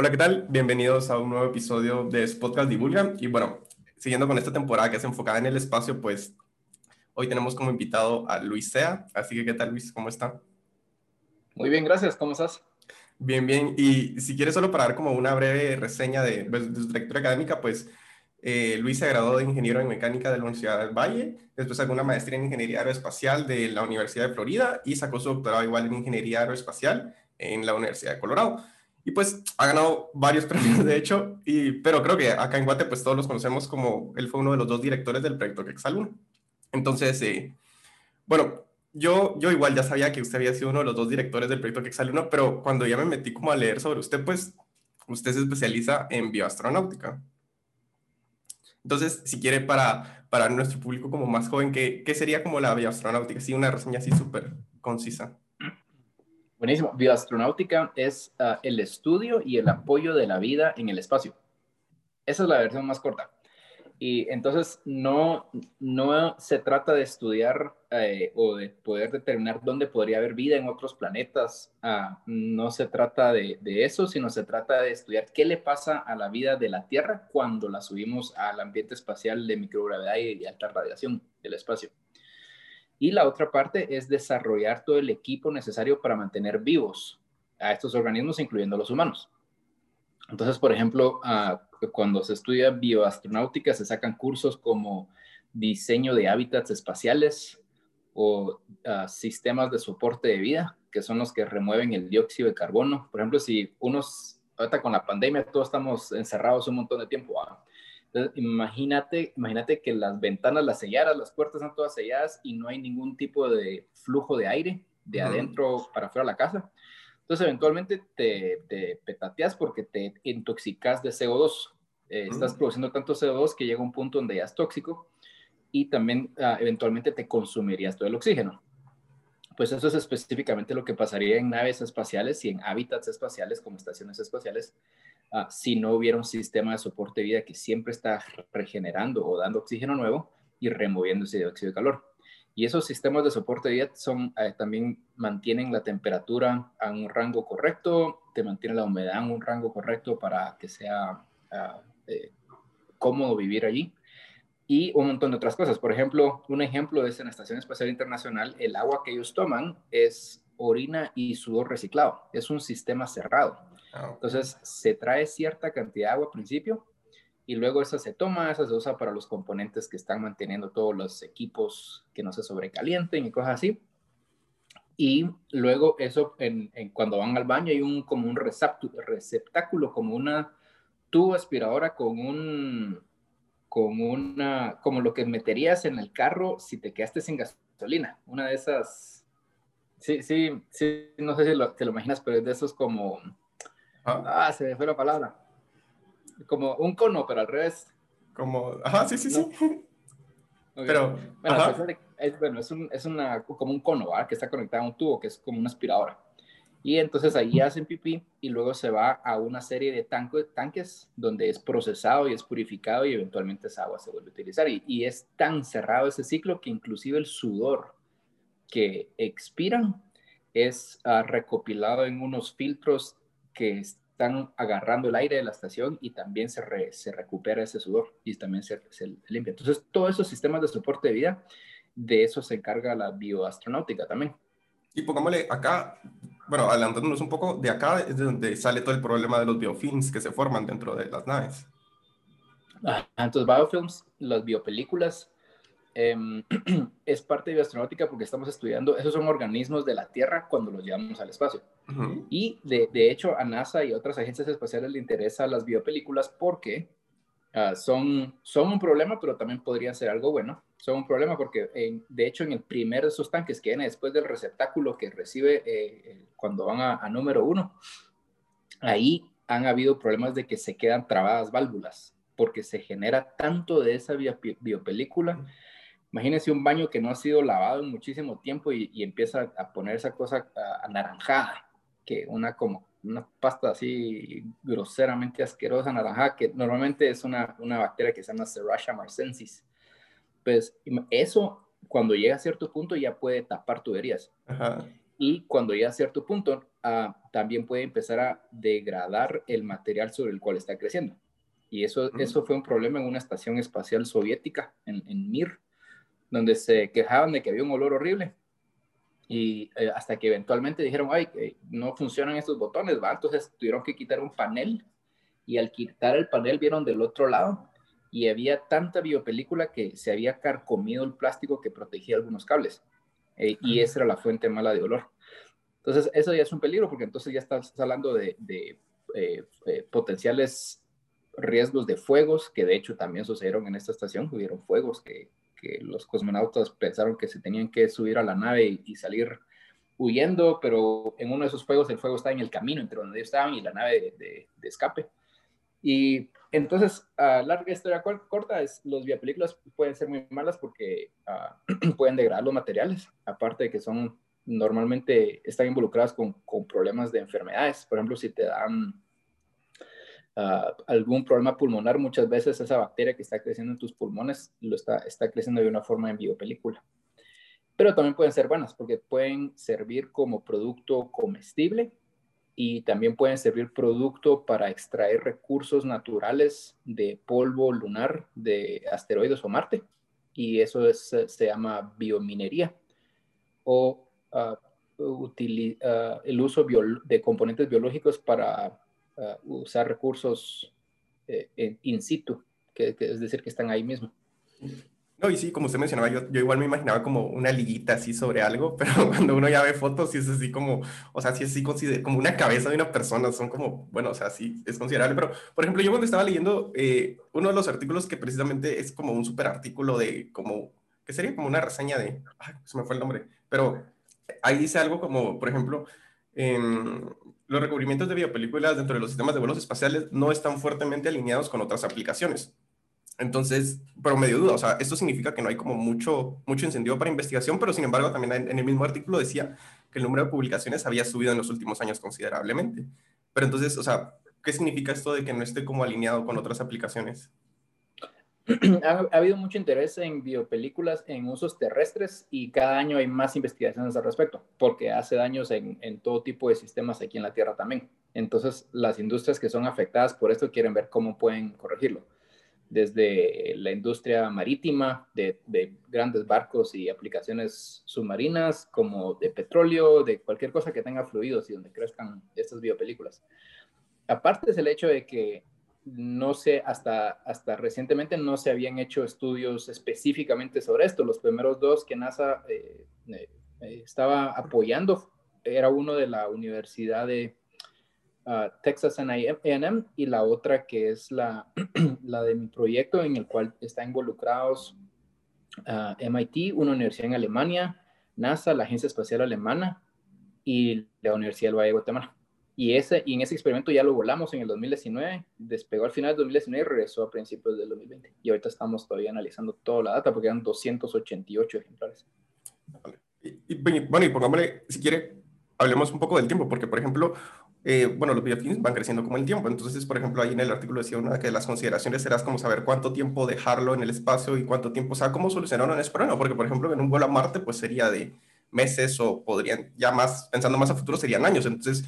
Hola, ¿qué tal? Bienvenidos a un nuevo episodio de Podcast Divulga. Y bueno, siguiendo con esta temporada que es enfocada en el espacio, pues hoy tenemos como invitado a Luis Sea. Así que, ¿qué tal, Luis? ¿Cómo está? Muy bien, gracias. ¿Cómo estás? Bien, bien. Y si quieres solo para dar como una breve reseña de, pues, de su trayectoria académica, pues eh, Luis se graduó de ingeniero en mecánica de la Universidad del Valle, después sacó una maestría en ingeniería aeroespacial de la Universidad de Florida y sacó su doctorado igual en ingeniería aeroespacial en la Universidad de Colorado. Y pues ha ganado varios premios, de hecho, y, pero creo que acá en Guate pues todos los conocemos como él fue uno de los dos directores del proyecto Quexal Entonces, eh, bueno, yo, yo igual ya sabía que usted había sido uno de los dos directores del proyecto Quexal 1, pero cuando ya me metí como a leer sobre usted, pues usted se especializa en bioastronáutica. Entonces, si quiere para, para nuestro público como más joven, ¿qué, qué sería como la bioastronáutica? Sí, una reseña así súper concisa. Buenísimo. Bioastronáutica es ah, el estudio y el apoyo de la vida en el espacio. Esa es la versión más corta. Y entonces no, no se trata de estudiar eh, o de poder determinar dónde podría haber vida en otros planetas. Ah, no se trata de, eso, sino se trata de estudiar qué le pasa a la vida de la Tierra cuando la subimos al ambiente espacial de microgravedad y alta radiación del espacio. Y la otra parte es desarrollar todo el equipo necesario para mantener vivos a estos organismos, incluyendo los humanos. Entonces, por ejemplo, ah, cuando se estudia bioastronáutica, se sacan cursos como diseño de hábitats espaciales o uh, sistemas de soporte de vida, que son los que remueven el dióxido de carbono. Por ejemplo, si unos, ahorita con la pandemia, todos estamos encerrados un montón de tiempo. Entonces, imagínate, imagínate que las ventanas las sellaras, las puertas están todas selladas y no hay ningún tipo de flujo de aire de adentro para afuera de la casa. Entonces, eventualmente te, te petateas porque te intoxicas de CO2. Eh, estás produciendo tanto CO2 que llega un punto donde ya es tóxico y también uh, eventualmente te consumirías todo el oxígeno. Pues eso es específicamente lo que pasaría en naves espaciales y en hábitats espaciales como estaciones espaciales uh, si no hubiera un sistema de soporte de vida que siempre está regenerando o dando oxígeno nuevo y removiendo ese dióxido de calor. Y esos sistemas de soporte de vida son, eh, también mantienen la temperatura a un rango correcto, te mantienen la humedad en un rango correcto para que sea uh, eh, cómodo vivir allí. Y un montón de otras cosas. Por ejemplo, un ejemplo es en la Estación Espacial Internacional, el agua que ellos toman es orina y sudor reciclado. Es un sistema cerrado. Ah, Entonces, se trae cierta cantidad de agua al principio y luego esa se toma, esa se usa para los componentes que están manteniendo todos los equipos que no se sobrecalienten y cosas así. Y luego eso, en, en cuando van al baño, hay un como un receptáculo, como una tubo aspiradora con un, con una, como lo que meterías en el carro si te quedaste sin gasolina. Una de esas, sí, sí, sí, no sé si lo, te lo imaginas, pero es de esos como, ah, ah se me fue la palabra como un cono, pero al revés. Como, ajá, sí, sí, sí. Pero, bueno, es, bueno, es, un, es una, como un cono, ¿verdad? Que está conectado a un tubo, que es como una aspiradora. Y entonces ahí hacen pipí y luego se va a una serie de tanques donde es procesado y es purificado y eventualmente esa agua se vuelve a utilizar. Y, y es tan cerrado ese ciclo que inclusive el sudor que expiran es uh, recopilado en unos filtros que están agarrando el aire de la estación y también se, se recupera ese sudor y también se, se, limpia. Entonces, todos esos sistemas de soporte de vida, de eso se encarga la bioastronáutica también. Y pongámosle acá, bueno, adelantándonos un poco, de acá es de donde sale todo el problema de los biofilms que se forman dentro de las naves. Ah, entonces, biofilms, las biopelículas, eh, es parte de bioastronáutica porque estamos estudiando, esos son organismos de la Tierra cuando los llevamos al espacio. Uh -huh. Y de, de, hecho a NASA y otras agencias espaciales le interesan las biopelículas porque uh, son, son un problema, pero también podrían ser algo bueno. Son un problema porque en, de hecho en el primer de esos tanques que viene después del receptáculo que recibe eh, cuando van a, a número uno, ahí han habido problemas de que se quedan trabadas válvulas porque se genera tanto de esa biopelícula. Uh -huh Imagínense un baño que no ha sido lavado en muchísimo tiempo y, y empieza a poner esa cosa anaranjada, que una como una pasta así groseramente asquerosa anaranjada, que normalmente es una, una bacteria que se llama Serratia marcensis. Pues eso, cuando llega a cierto punto, ya puede tapar tuberías. Ajá. Y cuando llega a cierto punto, ah, también puede empezar a degradar el material sobre el cual está creciendo. Y eso, eso fue un problema en una estación espacial soviética, en, en Mir, donde se quejaban de que había un olor horrible. Y eh, hasta que eventualmente dijeron, ay, no funcionan estos botones, ¿va? Entonces tuvieron que quitar un panel y al quitar el panel vieron del otro lado y había tanta biopelícula que se había carcomido el plástico que protegía algunos cables. Eh, y esa era la fuente mala de olor. Entonces, eso ya es un peligro porque entonces ya estás hablando de, eh, potenciales riesgos de fuegos, que de hecho también sucedieron en esta estación, hubieron fuegos que, los cosmonautas pensaron que se tenían que subir a la nave y, salir huyendo, pero en uno de esos fuegos el fuego estaba en el camino entre donde estaban y la nave de, escape. Y entonces, a larga historia corta, es, los biopelículas pueden ser muy malas porque ah, pueden degradar los materiales, aparte de que son normalmente están involucradas con problemas de enfermedades. Por ejemplo, si te dan Ah, algún problema pulmonar, muchas veces esa bacteria que está creciendo en tus pulmones lo está, está creciendo de una forma en biopelícula. Pero también pueden ser buenas porque pueden servir como producto comestible y también pueden servir producto para extraer recursos naturales de polvo lunar de asteroides o Marte. Y eso se llama biominería o uh, el uso de componentes biológicos para usar recursos eh, in situ, que, es decir, que están ahí mismo. No, y sí, como usted mencionaba, yo, yo, igual me imaginaba como una liguita así sobre algo, pero cuando uno ya ve fotos, sí es así como, o sea, sí es así como una cabeza de una persona, son como, bueno, o sea, sí es considerable, pero, por ejemplo, yo cuando estaba leyendo eh, uno de los artículos que precisamente es como un super artículo de, como, que sería como una reseña de, ay, se me fue el nombre, pero ahí dice algo como, por ejemplo, los recubrimientos de biopelículas dentro de los sistemas de vuelos espaciales no están fuertemente alineados con otras aplicaciones. Entonces, pero medio duda, o sea, esto significa que no hay como mucho, mucho incentivo para investigación, pero sin embargo también en el mismo artículo decía que el número de publicaciones había subido en los últimos años considerablemente. Pero entonces, o sea, ¿qué significa esto de que no esté como alineado con otras aplicaciones? ha, habido mucho interés en biopelículas en usos terrestres y cada año hay más investigaciones al respecto, porque hace daños en, todo tipo de sistemas aquí en la Tierra también. Entonces, las industrias que son afectadas por esto quieren ver cómo pueden corregirlo. Desde la industria marítima, de, grandes barcos y aplicaciones submarinas, como de petróleo, de cualquier cosa que tenga fluidos y donde crezcan estas biopelículas. Aparte es el hecho de que no sé, hasta, hasta recientemente no se habían hecho estudios específicamente sobre esto. Los primeros dos que NASA eh, eh, eh, estaba apoyando era uno de la Universidad de ah, Texas A&M y la otra que es la, la de mi proyecto en el cual están involucrados ah, MIT, una universidad en Alemania, NASA, la Agencia Espacial Alemana y la Universidad del Valle de Guatemala. Y, ese, y en ese experimento ya lo volamos en el 2019, despegó al final del 2019 y regresó a principios del 2020. Y ahorita estamos todavía analizando toda la data porque eran 288 ejemplares. Y, bueno, y pongámosle, si quiere, hablemos un poco del tiempo, porque por ejemplo, eh, bueno, los biofilms van creciendo como el tiempo. Entonces, por ejemplo, ahí en el artículo decía una que las consideraciones será como saber cuánto tiempo dejarlo en el espacio y cuánto tiempo, o sea, cómo solucionaron ese problema, porque por ejemplo, en un vuelo a Marte, pues sería de meses o podrían, ya más, pensando más a futuro, serían años. Entonces,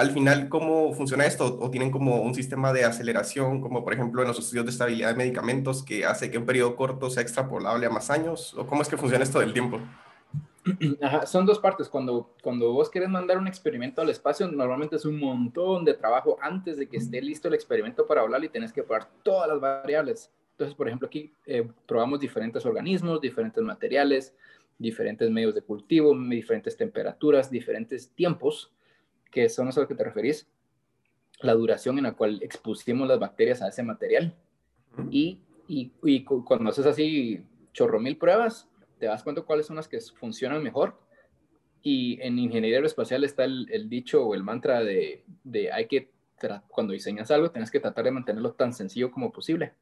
al final, ¿cómo funciona esto? ¿O tienen como un sistema de aceleración, como por ejemplo en los estudios de estabilidad de medicamentos, que hace que un periodo corto sea extrapolable a más años? ¿O cómo es que funciona esto del tiempo? son dos partes. Cuando, cuando vos querés mandar un experimento al espacio, normalmente es un montón de trabajo antes de que esté listo el experimento para hablar y tenés que probar todas las variables. Entonces, por ejemplo, aquí eh, probamos diferentes organismos, diferentes materiales, diferentes medios de cultivo, diferentes temperaturas, diferentes tiempos que son a lo que te referís, la duración en la cual expusimos las bacterias a ese material. Y, y, y cuando haces así chorro mil pruebas, te das cuenta cuáles son las que funcionan mejor. Y en ingeniería aeroespacial está el, el dicho o el mantra de, de hay que, cuando diseñas algo, tienes que tratar de mantenerlo tan sencillo como posible.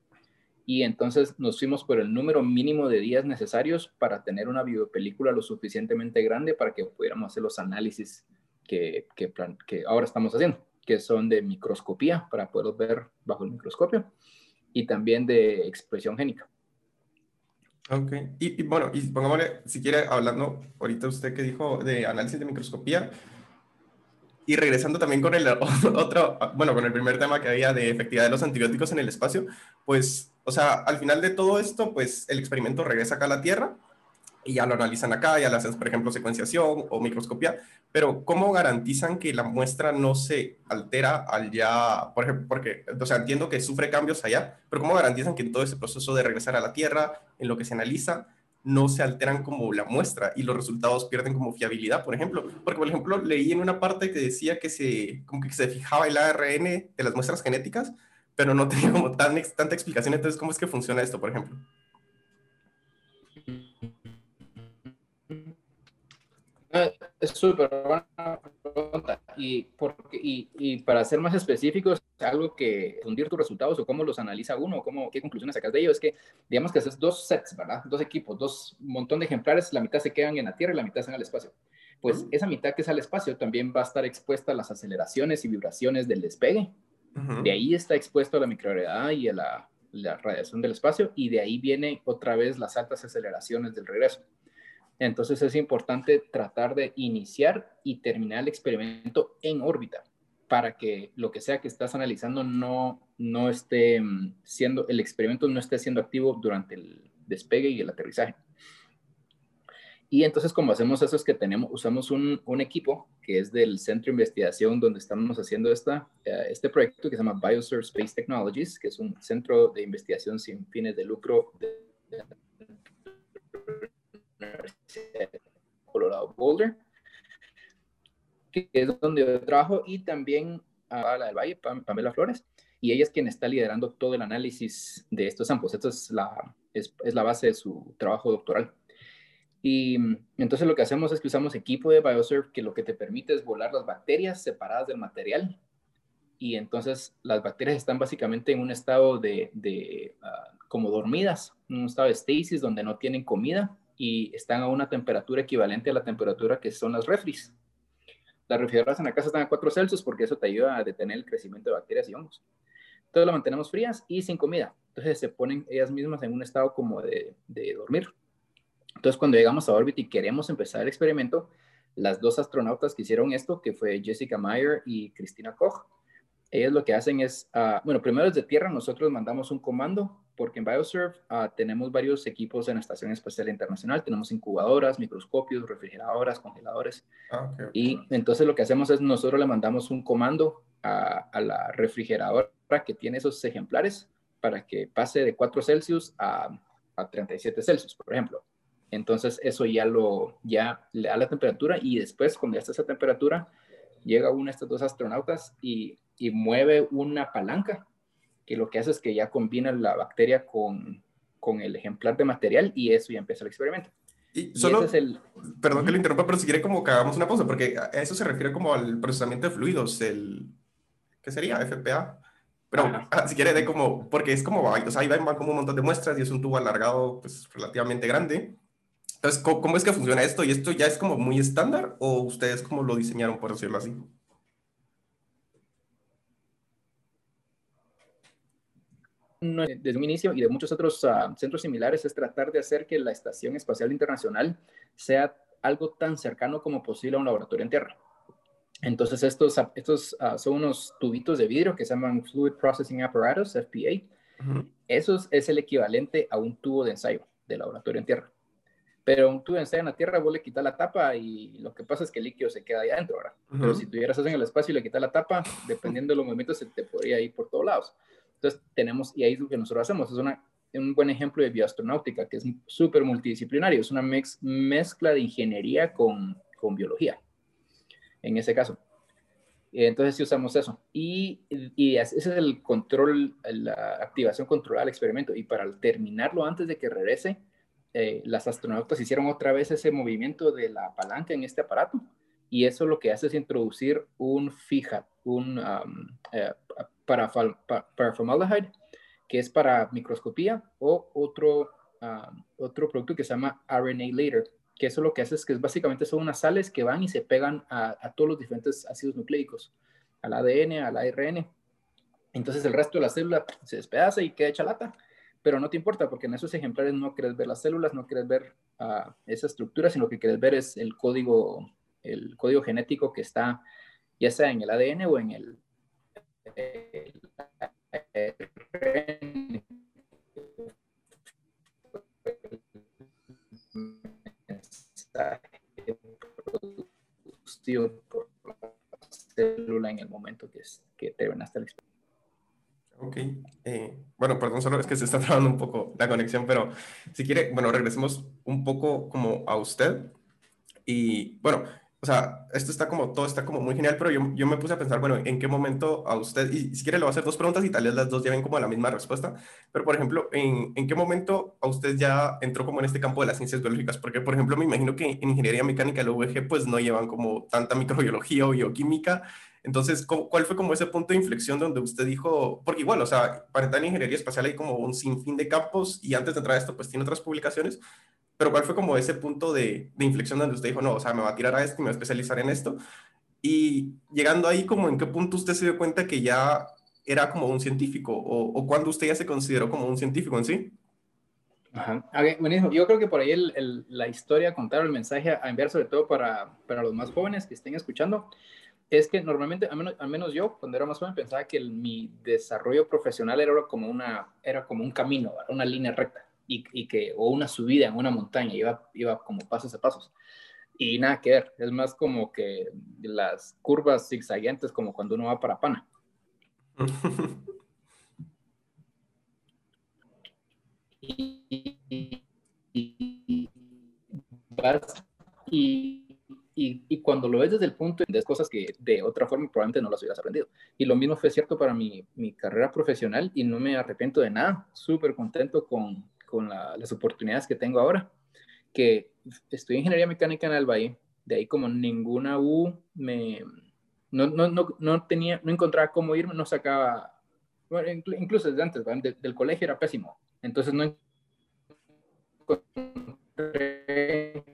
Y entonces nos fuimos por el número mínimo de días necesarios para tener una biopelícula lo suficientemente grande para que pudiéramos hacer los análisis que, que, que ahora estamos haciendo, que son de microscopía para poder ver bajo el microscopio y también de expresión génica. Ok, y, bueno, y pongámosle, si quiere, hablando ahorita usted que dijo de análisis de microscopía, y regresando también con el otro, bueno, con el primer tema que había de efectividad de los antibióticos en el espacio, pues, o sea, al final de todo esto, pues el experimento regresa acá a la Tierra y ya lo analizan acá, ya le hacen, por ejemplo, secuenciación o microscopía, pero ¿cómo garantizan que la muestra no se altera al ya, por ejemplo, porque, o sea, entiendo que sufre cambios allá, pero ¿cómo garantizan que en todo ese proceso de regresar a la Tierra, en lo que se analiza, no se alteran como la muestra y los resultados pierden como fiabilidad, por ejemplo. Porque, por ejemplo, leí en una parte que decía que se, como que se fijaba el ARN de las muestras genéticas, pero no tenía como tan, tanta explicación. Entonces, ¿cómo es que funciona esto, por ejemplo? Es súper buena pregunta. Y, porque, y, y, para ser más específicos, algo que fundir tus resultados o cómo los analiza uno, cómo, qué conclusiones sacas de ellos, es que digamos que haces dos sets, ¿verdad? Dos equipos, dos montón de ejemplares, la mitad se quedan en la Tierra y la mitad se en el espacio. Pues esa mitad que es al espacio también va a estar expuesta a las aceleraciones y vibraciones del despegue. De ahí está expuesto a la microgravedad y a la, la radiación del espacio y de ahí viene otra vez las altas aceleraciones del regreso. Entonces es importante tratar de iniciar y terminar el experimento en órbita para que lo que sea que estás analizando no, no esté mm, siendo, el experimento no esté siendo activo durante el despegue y el aterrizaje. Y entonces, como hacemos eso, es que tenemos, usamos un, un equipo que es del centro de investigación donde estamos haciendo esta, eh, este proyecto que se llama Bioserve Space Technologies, que es un centro de investigación sin fines de lucro de, de Colorado Boulder, que es donde yo trabajo, y también a la del Valle, Pamela Flores, y ella es quien está liderando todo el análisis de estos samples. Esta es la, es, es la base de su trabajo doctoral. Y entonces lo que hacemos es que usamos equipo de Bioserve que lo que te permite es volar las bacterias separadas del material. Y entonces las bacterias están básicamente en un estado de, de uh, como dormidas, un estado de stasis donde no tienen comida y están a una temperatura equivalente a la temperatura que son las refris. Las refrigeradoras en la casa están a 4 Celsius porque eso te ayuda a detener el crecimiento de bacterias y hongos. Entonces las mantenemos frías y sin comida. Entonces se ponen ellas mismas en un estado como de, de dormir. Entonces cuando llegamos a órbita y queremos empezar el experimento, las dos astronautas que hicieron esto, que fue Jessica Meyer y Cristina Koch, ellos lo que hacen es, uh, bueno, primero desde tierra nosotros mandamos un comando porque en Bioserve uh, tenemos varios equipos en la Estación Espacial Internacional, tenemos incubadoras, microscopios, refrigeradoras, congeladores. Ah, okay. Y entonces lo que hacemos es nosotros le mandamos un comando a, a, la refrigeradora que tiene esos ejemplares para que pase de 4 Celsius a, a 37 Celsius, por ejemplo. Entonces eso ya lo, ya le da la temperatura y después cuando ya está esa temperatura, llega uno de estos dos astronautas y, y mueve una palanca que lo que hace es que ya combina la bacteria con, con el ejemplar de material y eso ya empieza el experimento. Y solo, y es el... perdón que lo interrumpa, pero si quiere como que hagamos una pausa, porque a eso se refiere como al procesamiento de fluidos, el, ¿qué sería? FPA. Pero ah, si quiere de como, porque es como, o sea, ahí van como un montón de muestras y es un tubo alargado, pues relativamente grande. Entonces, ¿cómo, ¿cómo, es que funciona esto? ¿Y esto ya es como muy estándar o ustedes cómo lo diseñaron, por decirlo así? Desde un inicio y de muchos otros uh, centros similares es tratar de hacer que la Estación Espacial Internacional sea algo tan cercano como posible a un laboratorio en tierra. Entonces, estos, estos uh, son unos tubitos de vidrio que se llaman Fluid Processing Apparatus, FPA. Uh -huh. Eso es el equivalente a un tubo de ensayo de laboratorio en tierra. Pero un tubo de ensayo en la tierra, vos le quitas la tapa y lo que pasa es que el líquido se queda ahí adentro, ¿verdad? -huh. Pero si tuvieras eso en el espacio y le quitas la tapa, dependiendo de los movimientos, se te podría ir por todos lados. Entonces, tenemos, y ahí es lo que nosotros hacemos, es una, un buen ejemplo de bioastronáutica, que es súper multidisciplinario, es una mez, mezcla de ingeniería con, con biología, en ese caso. Entonces, sí usamos eso. Y, y, ese es el control, la activación controlada del experimento. Y para terminarlo antes de que regrese, eh, las astronautas hicieron otra vez ese movimiento de la palanca en este aparato. Y eso lo que hace es introducir un fija, un um, eh, para, para formaldehyde, que es para microscopía, o otro, uh, otro producto que se llama RNA Later, que eso lo que hace es que es básicamente son unas sales que van y se pegan a, a todos los diferentes ácidos nucleicos, al ADN, al ARN. Entonces el resto de la célula se despedaza y queda hecha lata, pero no te importa porque en esos ejemplares no quieres ver las células, no quieres ver uh, esa estructura, sino que quieres ver es el código, el código genético que está ya sea en el ADN o en el, por la célula en el momento que, es, que deben estar Ok. Eh, bueno, perdón, solo es que se está trabando un poco la conexión, pero si quiere, bueno, regresemos un poco como a usted. Y bueno, o sea, esto está como, todo está como muy genial, pero yo, yo me puse a pensar, bueno, ¿en qué momento a usted, y si quiere le voy a hacer dos preguntas y tal vez las dos lleven como la misma respuesta, pero por ejemplo, ¿en, ¿en qué momento a usted ya entró como en este campo de las ciencias biológicas? Porque, por ejemplo, me imagino que en ingeniería mecánica, la UVG, pues no llevan como tanta microbiología o bioquímica, entonces, ¿cuál fue como ese punto de inflexión donde usted dijo, porque igual, o sea, para entrar en ingeniería espacial hay como un sinfín de campos y antes de entrar a esto, pues tiene otras publicaciones, pero ¿cuál fue como ese punto de, inflexión donde usted dijo, no, o sea, me va a tirar a esto y me va a especializar en esto? Y llegando ahí, como en qué punto usted se dio cuenta que ya era como un científico o, o cuándo usted ya se consideró como un científico en sí? Ajá. buenísimo. Yo creo que por ahí la historia, contar el mensaje a enviar sobre todo para, para los más jóvenes que estén escuchando, es que normalmente, al menos, al menos yo, cuando era más joven, pensaba que mi desarrollo profesional era como, una, era como un camino, una línea recta, y, y, que, o una subida en una montaña, iba, iba como pasos a pasos. Y nada que ver, es más como que las curvas zigzagueantes, como cuando uno va para Pana. y, y, y cuando lo ves desde el punto de cosas que de otra forma probablemente no las hubieras aprendido. Y lo mismo fue cierto para mi, mi carrera profesional y no me arrepiento de nada. Súper contento con, con las oportunidades que tengo ahora. Que en ingeniería mecánica en Valle. De ahí como ninguna U me... No, no, no, no tenía, no encontraba cómo irme, no sacaba... Bueno, incluso desde antes, del colegio era pésimo. Entonces no encontré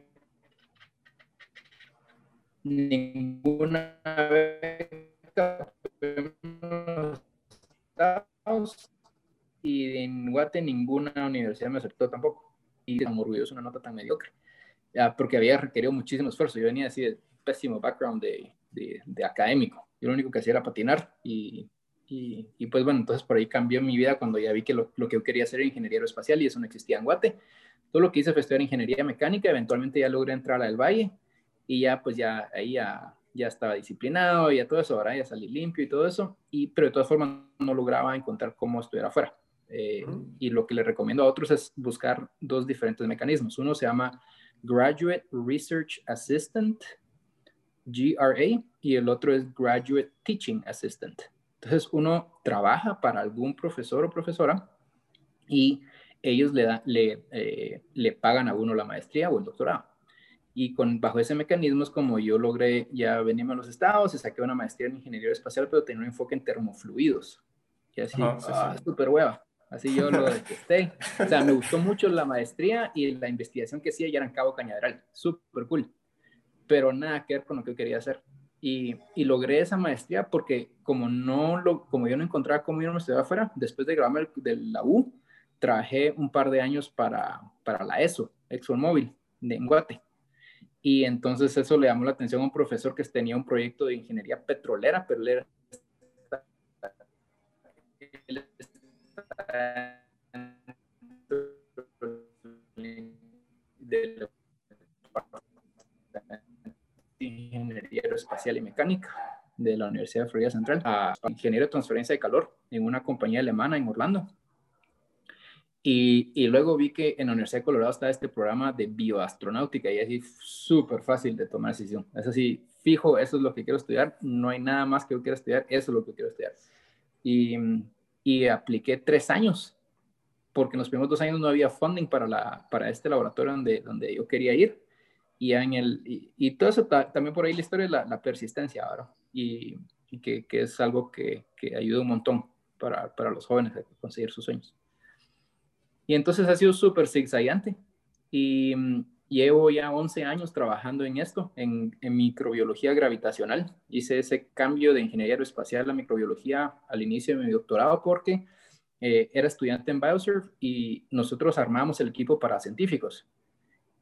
ninguna beca y en Guate ninguna universidad me aceptó tampoco. Y tan orgulloso una nota tan mediocre, porque había requerido muchísimo esfuerzo. Yo venía así de pésimo background de, de, académico. Yo lo único que hacía era patinar y, y, y, pues bueno, entonces por ahí cambió mi vida cuando ya vi que lo, lo, que yo quería hacer era ingeniero espacial y eso no existía en Guate. Todo lo que hice fue estudiar ingeniería mecánica, eventualmente ya logré entrar al Valle y ya pues ya ahí ya, ya estaba disciplinado y ya todo eso, ahora ya salí limpio y todo eso, y, pero de todas formas no lograba encontrar cómo estuviera afuera. Eh, y lo que le recomiendo a otros es buscar dos diferentes mecanismos. Uno se llama Graduate Research Assistant, GRA, y el otro es Graduate Teaching Assistant. Entonces uno trabaja para algún profesor o profesora y ellos le, da, le, eh, le pagan a uno la maestría o el doctorado. Y con, bajo ese mecanismo es como yo logré ya venirme a los estados y saqué una maestría en ingeniería espacial, pero tenía un enfoque en termofluidos. Y así, ah, súper hueva. Así yo lo detesté. O sea, me gustó mucho la maestría y la investigación que hacía ya era en Cabo Cañaveral. Súper cool. Pero nada que ver con lo que quería hacer. Y, logré esa maestría porque como no lo, como yo no encontraba cómo irme a estudiar afuera, después de grabarme de la U, trabajé un par de años para, para la ESO, ExxonMobil, de Enguate. Y entonces eso le llamó la atención a un profesor que tenía un proyecto de ingeniería petrolera, pero él era de ingeniería aeroespacial y mecánica de la Universidad de Florida Central a ingeniero de transferencia de calor en una compañía alemana en Orlando. Y, y, luego vi que en la Universidad de Colorado está este programa de bioastronáutica y así súper fácil de tomar decisión. Es así, fijo, eso es lo que quiero estudiar, no hay nada más que yo quiera estudiar, eso es lo que quiero estudiar. Y, y apliqué tres años, porque en los primeros dos años no había funding para, la, para este laboratorio donde, donde yo quería ir. Y, en el, y, todo eso, también por ahí la historia es la, la persistencia ahora, y, y que, que, es algo que, que ayuda un montón para, para los jóvenes a conseguir sus sueños. Y entonces ha sido súper zigzagueante. Y mm, llevo ya 11 años trabajando en esto, en, microbiología gravitacional. Hice ese cambio de ingeniería aeroespacial a microbiología al inicio de mi doctorado porque eh, era estudiante en Biosurf y nosotros armamos el equipo para científicos.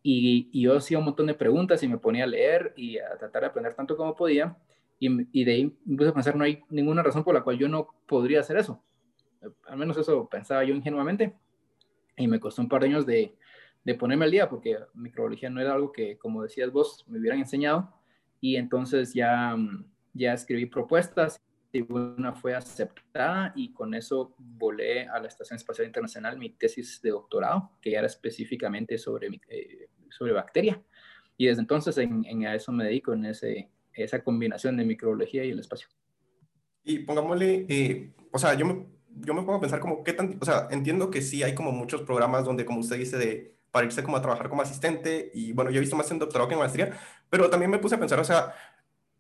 Y, y, yo hacía un montón de preguntas y me ponía a leer y a tratar de aprender tanto como podía. Y, de ahí me puse a pensar, no hay ninguna razón por la cual yo no podría hacer eso. Al menos eso pensaba yo ingenuamente. Y me costó un par de años de, de ponerme al día, porque microbiología no era algo que, como decías vos, me hubieran enseñado. Y entonces ya, ya escribí propuestas y una fue aceptada y con eso volé a la Estación Espacial Internacional mi tesis de doctorado, que era específicamente sobre, eh, sobre bacteria. Y desde entonces en, en, a eso me dedico, en ese, esa combinación de microbiología y el espacio. Y pongámosle, eh, o sea, yo me, yo me pongo a pensar como qué tan, o sea, entiendo que sí hay como muchos programas donde, como usted dice, de para irse como a trabajar como asistente y bueno, yo he visto más en doctorado que en maestría, pero también me puse a pensar, o sea,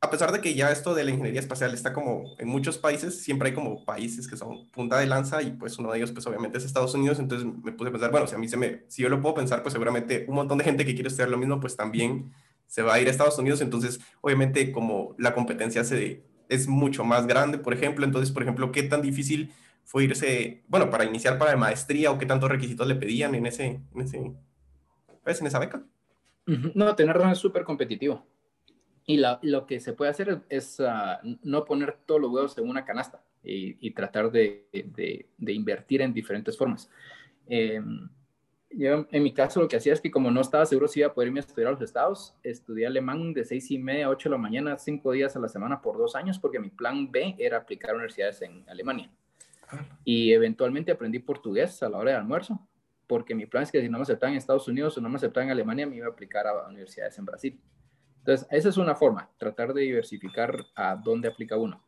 a pesar de que ya esto de la ingeniería espacial está como en muchos países, siempre hay como países que son punta de lanza y pues uno de ellos pues obviamente es Estados Unidos, entonces me puse a pensar, bueno, si a mí se me, si yo lo puedo pensar, pues seguramente un montón de gente que quiere estudiar lo mismo, pues también se va a ir a Estados Unidos, entonces obviamente como la competencia se, es mucho más grande, por ejemplo, entonces, por ejemplo, ¿qué tan difícil fue irse, bueno, para iniciar para la maestría o qué tantos requisitos le pedían en ese, en ese, pues, en esa beca? No, tener razón es súper competitivo. Y lo que se puede hacer es ah, no poner todos los huevos en una canasta y, tratar de, de, invertir en diferentes formas. Em, yo, en mi caso, lo que hacía es que como no estaba seguro si iba a poder irme a estudiar a los estados, estudié alemán de seis y media a 8 de la mañana, cinco días a la semana por dos años, porque mi plan B era aplicar universidades en Alemania. Y eventualmente aprendí portugués a la hora de almuerzo, porque mi plan es que si no me aceptaban en Estados Unidos o no me aceptaban en Alemania, me iba a aplicar a universidades en Brasil. Entonces, esa es una forma, tratar de diversificar a dónde aplica uno.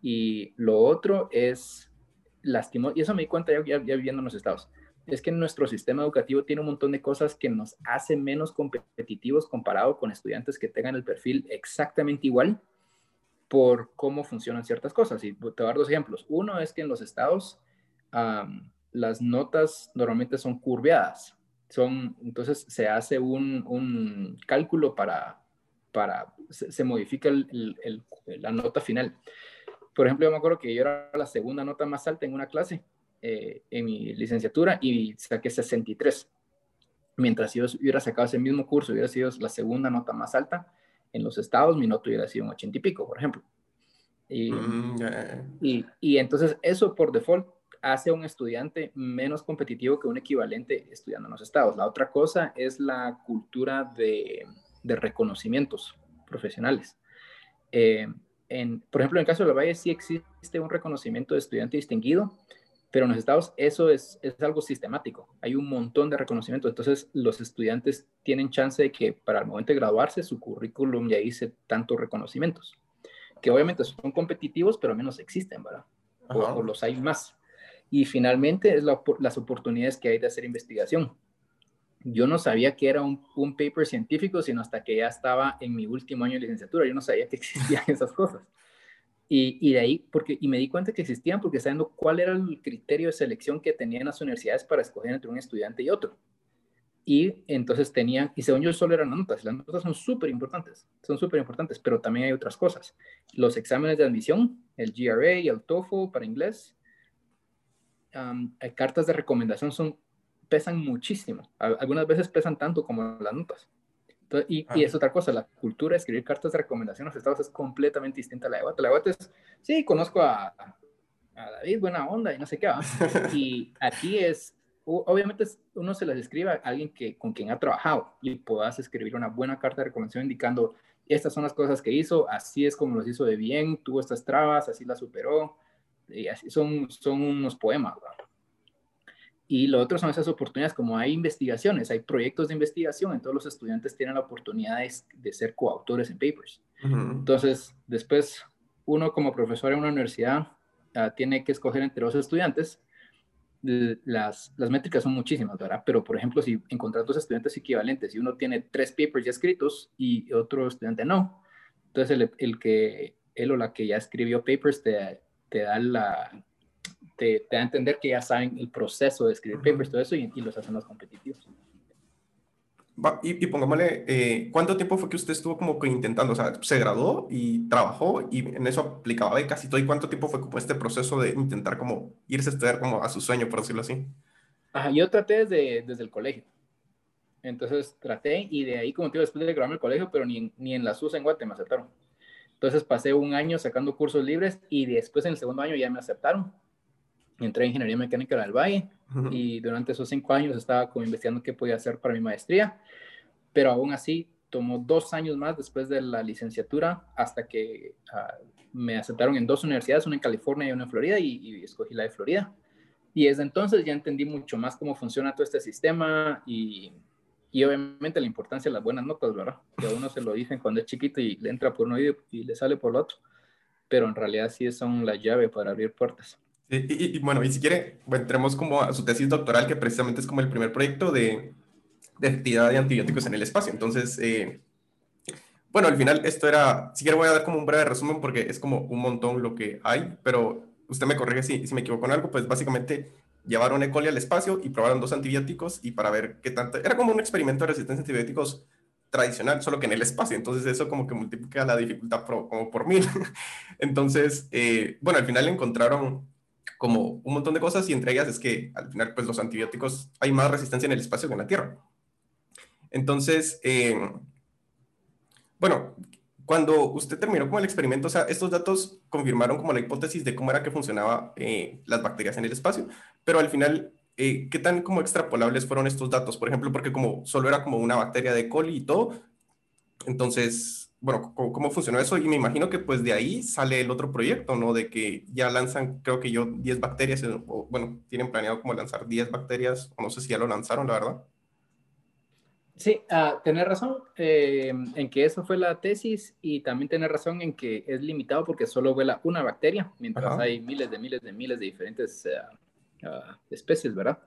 Y lo otro es lastimo, y eso me di cuenta ya, viviendo en los estados, es que nuestro sistema educativo tiene un montón de cosas que nos hace menos competitivos comparado con estudiantes que tengan el perfil exactamente igual por cómo funcionan ciertas cosas. Y te voy a dar dos ejemplos. Uno es que en los estados las notas normalmente son curveadas. Son, entonces se hace un, un cálculo para, para, se, modifica la nota final. Por ejemplo, yo me acuerdo que yo era la segunda nota más alta en una clase eh, en mi licenciatura y saqué 63. Mientras yo hubiera sacado ese mismo curso, hubiera sido la segunda nota más alta en los estados, mi nota hubiera sido un 80 y pico, por ejemplo. Y, mm, y, y, entonces eso por default hace a un estudiante menos competitivo que un equivalente estudiando en los estados. La otra cosa es la cultura de, de reconocimientos profesionales. Eh, en, por ejemplo, en el caso de la Valle sí existe un reconocimiento de estudiante distinguido, pero en los estados eso es, es algo sistemático. Hay un montón de reconocimientos. Entonces, los estudiantes tienen chance de que para el momento de graduarse, su currículum ya hice tantos reconocimientos, que obviamente son competitivos, pero al menos existen, ¿verdad? O, los hay más. Y finalmente es las oportunidades que hay de hacer investigación yo no sabía que era un, paper científico, sino hasta que ya estaba en mi último año de licenciatura. Yo no sabía que existían esas cosas. Y, de ahí, porque, y me di cuenta que existían porque sabiendo cuál era el criterio de selección que tenían las universidades para escoger entre un estudiante y otro. Y entonces tenían, y según yo solo eran notas, las notas son súper importantes, son súper importantes, pero también hay otras cosas. Los exámenes de admisión, el GRA y el TOEFL para inglés, cartas de recomendación son pesan muchísimo. Algunas veces pesan tanto como las notas. Y, y, es otra cosa, la cultura de escribir cartas de recomendación en los estados es completamente distinta a la de Guate. La de Guate es, sí, conozco a, a, David, buena onda y no sé qué. Y aquí es, obviamente uno se las escribe a alguien que, con quien ha trabajado y puedas escribir una buena carta de recomendación indicando estas son las cosas que hizo, así es como los hizo de bien, tuvo estas trabas, así las superó. Y así son, son unos poemas. Y lo otro son esas oportunidades, como hay investigaciones, hay proyectos de investigación, entonces los estudiantes tienen la oportunidad de, ser coautores en papers. Entonces, después uno como profesor en una universidad ah, tiene que escoger entre los estudiantes. Las, las métricas son muchísimas, ¿verdad? Pero, por ejemplo, si encontrar dos estudiantes equivalentes y uno tiene tres papers ya escritos y otro estudiante no, entonces el, el que él o la que ya escribió papers te, te da la, te, da a entender que ya saben el proceso de escribir papers, todo eso, y, los hacen más competitivos. y, y, pongámosle, eh, ¿cuánto tiempo fue que usted estuvo como que intentando? O sea, se graduó y trabajó y en eso aplicaba becas y todo. ¿Y cuánto tiempo fue como este proceso de intentar como irse a estudiar como a su sueño, por decirlo así? Ajá, yo traté desde, desde el colegio. Entonces traté y de ahí, como te digo, después de graduarme el colegio, pero ni, ni en la SUS en Guatemala me aceptaron. Entonces pasé un año sacando cursos libres y después en el segundo año ya me aceptaron. Entré en Ingeniería Mecánica del Valle y durante esos cinco años estaba como investigando qué podía hacer para mi maestría, pero aún así tomó dos años más después de la licenciatura hasta que ah, me aceptaron en dos universidades, una en California y una en Florida, y, escogí la de Florida. Y desde entonces ya entendí mucho más cómo funciona todo este sistema y, y obviamente la importancia de las buenas notas, ¿verdad? Que a uno se lo dicen cuando es chiquito y le entra por un oído y le sale por el otro, pero en realidad sí son la llave para abrir puertas. Y, bueno, y si quiere, entremos como a su tesis doctoral, que precisamente es como el primer proyecto de, de actividad de antibióticos en el espacio. Entonces, eh, bueno, al final esto era, si quiero voy a dar como un breve resumen porque es como un montón lo que hay, pero usted me corrige si, si me equivoco en algo, pues básicamente llevaron E. coli al espacio y probaron dos antibióticos y para ver qué tanto, era como un experimento de resistencia a antibióticos tradicional, solo que en el espacio, entonces eso como que multiplica la dificultad como por mil. entonces, eh, bueno, al final encontraron como un montón de cosas y entre ellas es que al final pues los antibióticos hay más resistencia en el espacio que en la Tierra. Entonces, eh, bueno, cuando usted terminó con el experimento, o sea, estos datos confirmaron como la hipótesis de cómo era que funcionaban eh, las bacterias en el espacio, pero al final, eh, ¿qué tan como extrapolables fueron estos datos? Por ejemplo, porque como solo era como una bacteria de coli y todo, entonces, bueno, ¿cómo, funcionó eso? Y me imagino que pues de ahí sale el otro proyecto, ¿no? De que ya lanzan, creo que yo, 10 bacterias, o, bueno, tienen planeado como lanzar 10 bacterias, o no sé si ya lo lanzaron, la verdad. Sí, uh, tener razón eh, en que eso fue la tesis y también tener razón en que es limitado porque solo vuela una bacteria, mientras hay miles de miles de miles de diferentes eh, ah, especies, ¿verdad?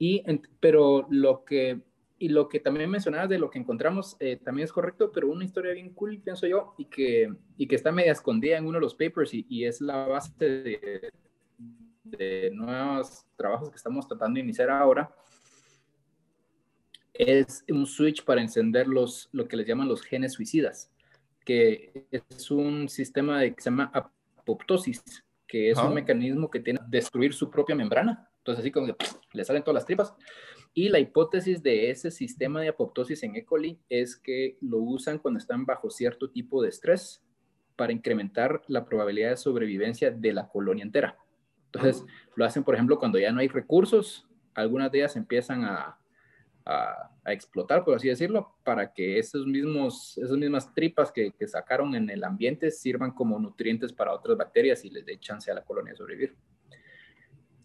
Y, pero lo que, y lo que también mencionabas de lo que encontramos eh, también es correcto, pero una historia bien cool, pienso yo, y que, y que está media escondida en uno de los papers y, y es la base de, de nuevos trabajos que estamos tratando de iniciar ahora es un switch para encender los, lo que les llaman los genes suicidas, que es un sistema de, que se llama apoptosis, que es un mecanismo que tiene destruir su propia membrana. Entonces, así como que le salen todas las tripas. Y la hipótesis de ese sistema de apoptosis en E. coli es que lo usan cuando están bajo cierto tipo de estrés para incrementar la probabilidad de sobrevivencia de la colonia entera. Entonces, lo hacen, por ejemplo, cuando ya no hay recursos, algunas de ellas empiezan a, a, explotar, por así decirlo, para que esos mismos, esas mismas tripas que, que, sacaron en el ambiente sirvan como nutrientes para otras bacterias y les dé chance a la colonia de sobrevivir.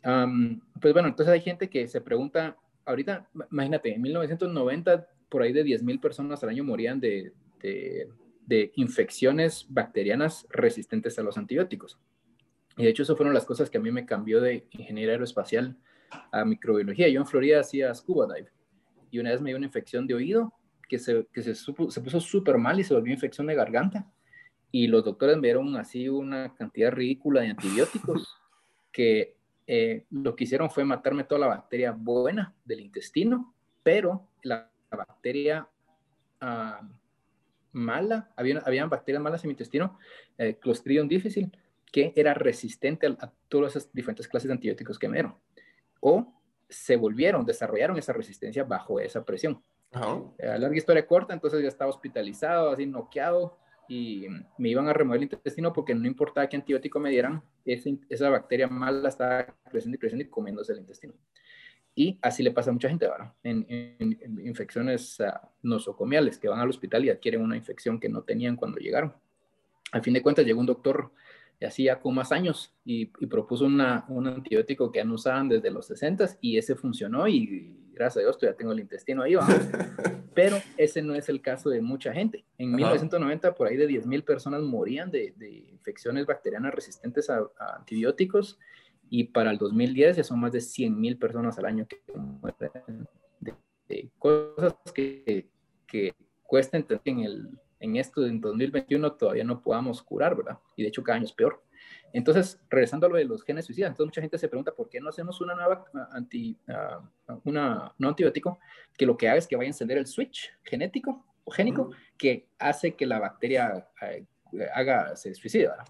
pues bueno, entonces hay gente que se pregunta, ahorita, imagínate, en 1990 por ahí de 10.000 personas al año morían de, de, de infecciones bacterianas resistentes a los antibióticos. Y de hecho, eso fueron las cosas que a mí me cambió de ingeniería aeroespacial a microbiología. Yo en Florida hacía scuba dive y una vez me dio una infección de oído que se, que se, se puso súper mal y se volvió infección de garganta. Y los doctores me dieron así una cantidad ridícula de antibióticos que eh, lo que hicieron fue matarme toda la bacteria buena del intestino, pero la, bacteria uh, mala, había, había bacterias malas en mi intestino, eh, Clostridium difícil, que era resistente a, a, todas esas diferentes clases de antibióticos que me dieron. O se volvieron, desarrollaron esa resistencia bajo esa presión. Ajá. Eh, larga historia corta, entonces ya estaba hospitalizado, así noqueado, y me iban a remover el intestino porque no importaba qué antibiótico me dieran, esa bacteria mala estaba creciendo y creciendo y comiéndose el intestino. Y así le pasa a mucha gente, ¿verdad? En, infecciones uh, nosocomiales que van al hospital y adquieren una infección que no tenían cuando llegaron. Al fin de cuentas, llegó un doctor hacía como más años y, propuso una, un antibiótico que han usaban desde los 60 y ese funcionó y gracias a Dios todavía tengo el intestino ahí, pero ese no es el caso de mucha gente. En 1990 por ahí de 10.000 personas morían de, de, infecciones bacterianas resistentes a, antibióticos y para el 2010 ya son más de 100.000 personas al año que mueren de, cosas que, que cuesta entender en el en esto en 2021 todavía no podamos curar, ¿verdad? Y de hecho cada año es peor. Entonces, regresando a lo de los genes suicidas, entonces mucha gente se pregunta por qué no hacemos una nueva ah, anti, uh, una, no antibiótico que lo que haga es que vaya a encender el switch genético o génico que hace que la bacteria uh, haga, se suicida. ¿verdad?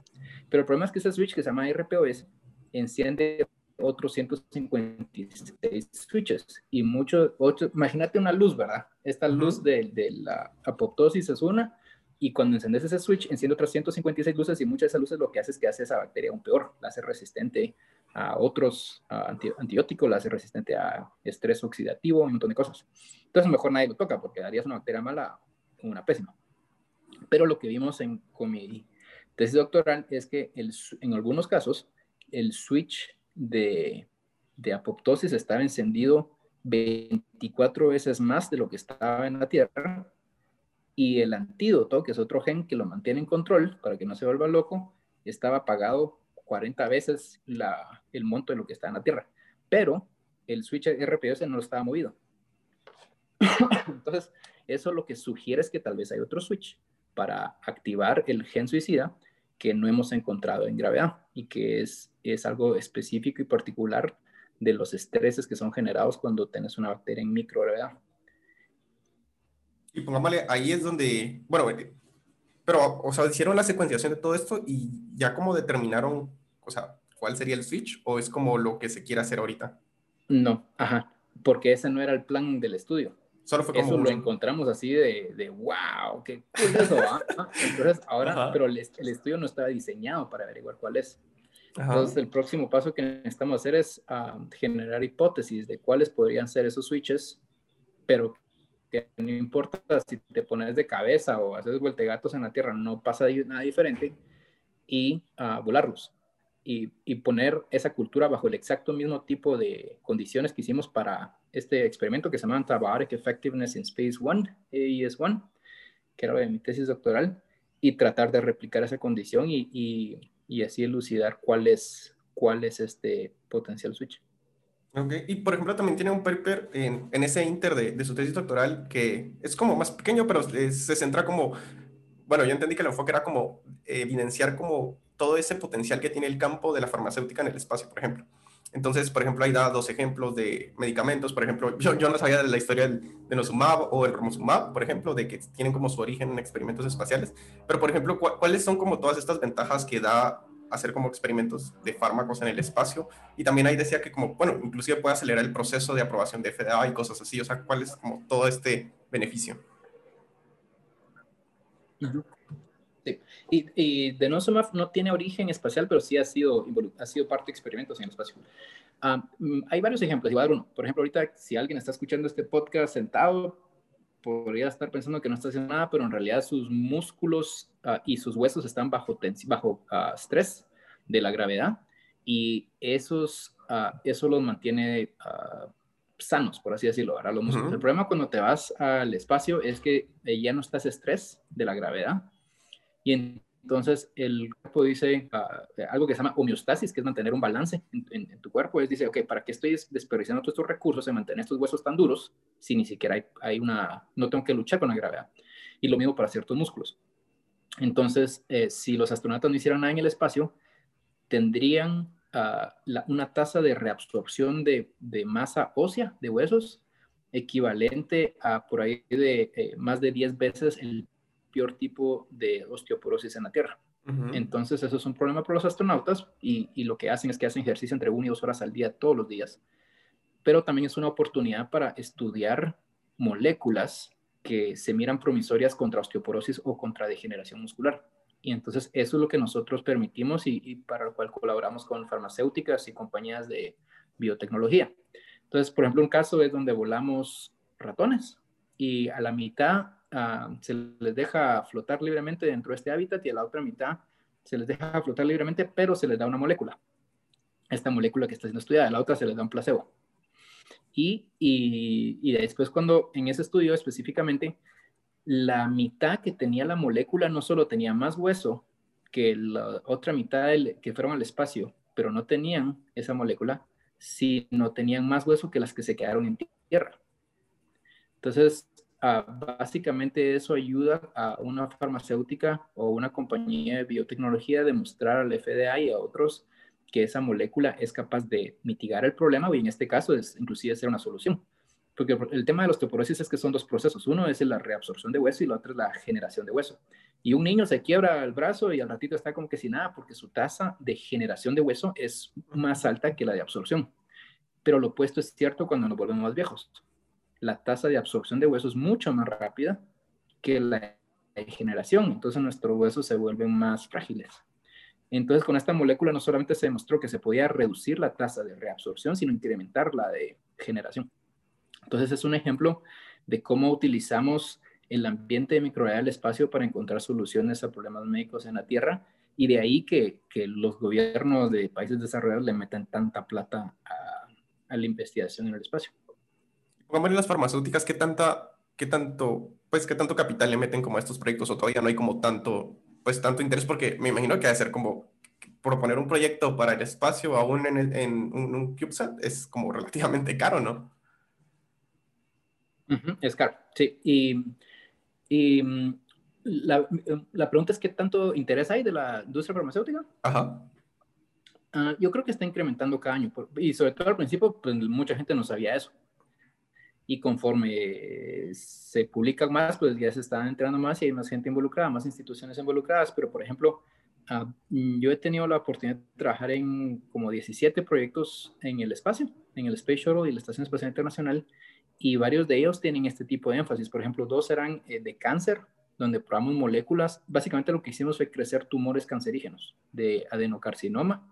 Pero el problema es que ese switch que se llama RPOS enciende otros 156 switches y muchos, imagínate una luz, ¿verdad? Esta luz de, de, la apoptosis es una, y cuando encendes ese switch, enciende otras 156 luces y muchas de esas luces lo que hace es que hace esa bacteria aún peor, la hace resistente a otros antibióticos, la hace resistente a estrés oxidativo, un montón de cosas. Entonces mejor nadie lo toca porque darías una bacteria mala una pésima. Pero lo que vimos en, con mi tesis doctoral es que el, en algunos casos el switch de, de apoptosis estaba encendido 24 veces más de lo que estaba en la Tierra y el antídoto, que es otro gen que lo mantiene en control para que no se vuelva loco, estaba apagado 40 veces la, el monto de lo que está en la Tierra. Pero el switch RPS no estaba movido. Entonces, eso lo que sugiere es que tal vez hay otro switch para activar el gen suicida que no hemos encontrado en gravedad y que es, es algo específico y particular de los estreses que son generados cuando tienes una bacteria en microgravedad. Y pongámosle, ahí es donde, bueno, eh, pero, o sea, hicieron la secuenciación de todo esto y ya como determinaron, o sea, cuál sería el switch o es como lo que se quiere hacer ahorita. No, ajá, porque ese no era el plan del estudio. Solo fue como eso lo encontramos así de, de wow, qué curioso, ¿ah? Entonces, ahora, pero el, el, estudio no estaba diseñado para averiguar cuál es. Entonces, el próximo paso que necesitamos hacer es uh, generar hipótesis de cuáles podrían ser esos switches, pero que no importa si te pones de cabeza o haces vueltegatos en la tierra, no pasa nada diferente, y uh, volarlos y, poner esa cultura bajo el exacto mismo tipo de condiciones que hicimos para este experimento que se llama Antibiotic Effectiveness in Space 1, AES1, que era de mi tesis doctoral, y tratar de replicar esa condición y, y, así elucidar cuál es, cuál es este potencial switch. Okay. Y por ejemplo, también tiene un paper en, en ese inter de, de, su tesis doctoral que es como más pequeño, pero se centra como, bueno, yo entendí que el enfoque era como evidenciar como todo ese potencial que tiene el campo de la farmacéutica en el espacio, por ejemplo. Entonces, por ejemplo, ahí da dos ejemplos de medicamentos. Por ejemplo, yo, yo no sabía de la historia del, de Nosumab o el Romosumab, por ejemplo, de que tienen como su origen en experimentos espaciales. Pero, por ejemplo, ¿cuáles son como todas estas ventajas que da hacer como experimentos de fármacos en el espacio? Y también ahí decía que como, bueno, inclusive puede acelerar el proceso de aprobación de FDA y cosas así. O sea, ¿cuál es como todo este beneficio? Y, y Denosumab no tiene origen espacial, pero sí ha sido, ha sido parte de experimentos en el espacio. Mm, hay varios ejemplos, igual uno. Por ejemplo, ahorita si alguien está escuchando este podcast sentado, podría estar pensando que no está haciendo nada, pero en realidad sus músculos ah, y sus huesos están bajo, bajo uh, estrés de la gravedad y esos, eso los mantiene sanos, por así decirlo, ahora los músculos. El problema cuando te vas al espacio es que ya no estás estrés de la gravedad y entonces el cuerpo dice ah, algo que se llama homeostasis, que es mantener un balance en, tu cuerpo. Es dice, ok, ¿para qué estoy desperdiciando todos estos recursos en mantener estos huesos tan duros si ni siquiera hay, hay, una, no tengo que luchar con la gravedad? Y lo mismo para ciertos músculos. Entonces, eh, si los astronautas no hicieran nada en el espacio, tendrían uh, la, una tasa de reabsorción de, de, masa ósea, de huesos, equivalente a por ahí de eh, más de 10 veces el peor tipo de osteoporosis en la Tierra. Entonces, eso es un problema para los astronautas y, y, lo que hacen es que hacen ejercicio entre una y dos horas al día todos los días. Pero también es una oportunidad para estudiar moléculas que se miran promisorias contra osteoporosis o contra degeneración muscular. Y entonces eso es lo que nosotros permitimos y, y para lo cual colaboramos con farmacéuticas y compañías de biotecnología. Entonces, por ejemplo, un caso es donde volamos ratones y a la mitad Ah, se les deja flotar libremente dentro de este hábitat y a la otra mitad se les deja flotar libremente, pero se les da una molécula. Esta molécula que está siendo estudiada, a la otra se les da un placebo. Y, y, y después cuando en ese estudio específicamente, la mitad que tenía la molécula no solo tenía más hueso que la otra mitad que fueron al espacio, pero no tenían esa molécula, sino tenían más hueso que las que se quedaron en tierra. Entonces, Ah, básicamente eso ayuda a una farmacéutica o una compañía de biotecnología a demostrar al FDA y a otros que esa molécula es capaz de mitigar el problema y en este caso es inclusive ser una solución. Porque el tema de la osteoporosis es que son dos procesos. Uno es la reabsorción de hueso y el otro es la generación de hueso. Y un niño se quiebra el brazo y al ratito está como que sin nada porque su tasa de generación de hueso es más alta que la de absorción. Pero lo opuesto es cierto cuando nos volvemos más viejos la tasa de absorción de huesos mucho más rápida que la degeneración, entonces nuestros huesos se vuelven más frágiles. Entonces, con esta molécula no solamente se demostró que se podía reducir la tasa de reabsorción, sino incrementar la de generación. Entonces, es un ejemplo de cómo utilizamos el ambiente de microbiología del espacio para encontrar soluciones a problemas médicos en la Tierra y de ahí que, que los gobiernos de países desarrollados le meten tanta plata a la investigación en el espacio. A las farmacéuticas, ¿qué, tanta, qué, tanto, pues, ¿qué tanto capital le meten como a estos proyectos o todavía no hay como tanto, pues, tanto interés? Porque me imagino que debe ser como proponer un proyecto para el espacio aún en, en un, un, CubeSat es como relativamente caro, ¿no? es caro, sí. Y, y mm, la, la, pregunta es, ¿qué tanto interés hay de la industria farmacéutica? Ajá. Uh, yo creo que está incrementando cada año. y sobre todo al principio, pues mucha gente no sabía eso. Y conforme se publica más, pues ya se están enterando más y hay más gente involucrada, más instituciones involucradas. Pero, por ejemplo, uh, yo he tenido la oportunidad de trabajar en como 17 proyectos en el espacio, en el Space Shuttle y la Estación Espacial Internacional y varios de ellos tienen este tipo de énfasis. Por ejemplo, dos eran eh, de cáncer, donde probamos moléculas. Básicamente lo que hicimos fue crecer tumores cancerígenos de adenocarcinoma,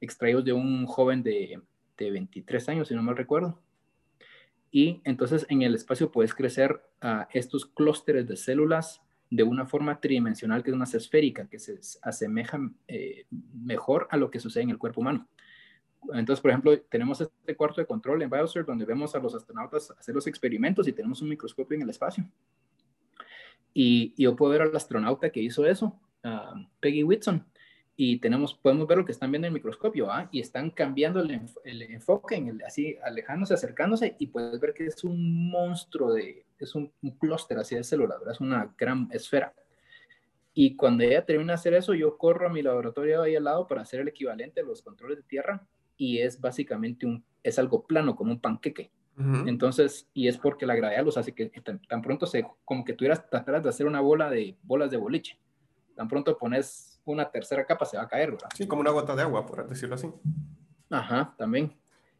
extraídos de un joven de, de, 23 años, si no mal recuerdo. Y entonces en el espacio puedes crecer estos clústeres de células de una forma tridimensional, que es más esférica, que se asemeja eh, mejor a lo que sucede en el cuerpo humano. Entonces, por ejemplo, tenemos este cuarto de control en Biosphere donde vemos a los astronautas hacer los experimentos y tenemos un microscopio en el espacio. Y, yo puedo ver al astronauta que hizo eso, Peggy Whitson, y tenemos, podemos ver lo que están viendo en el microscopio, ¿ah? y están cambiando el, el enfoque, en el, así alejándose, acercándose, y puedes ver que es un monstruo de, es un, clúster así de células, es una gran esfera. Y cuando ella termina de hacer eso, yo corro a mi laboratorio ahí al lado para hacer el equivalente a los controles de tierra y es básicamente un, es algo plano, como un panqueque. Entonces, y es porque la gravedad los hace que tan, pronto se, como que tuvieras, trataras de hacer una bola de bolas de boliche. Tan pronto pones una tercera capa, se va a caer, ¿verdad? Sí, como una gota de agua, por decirlo así. Ajá, también.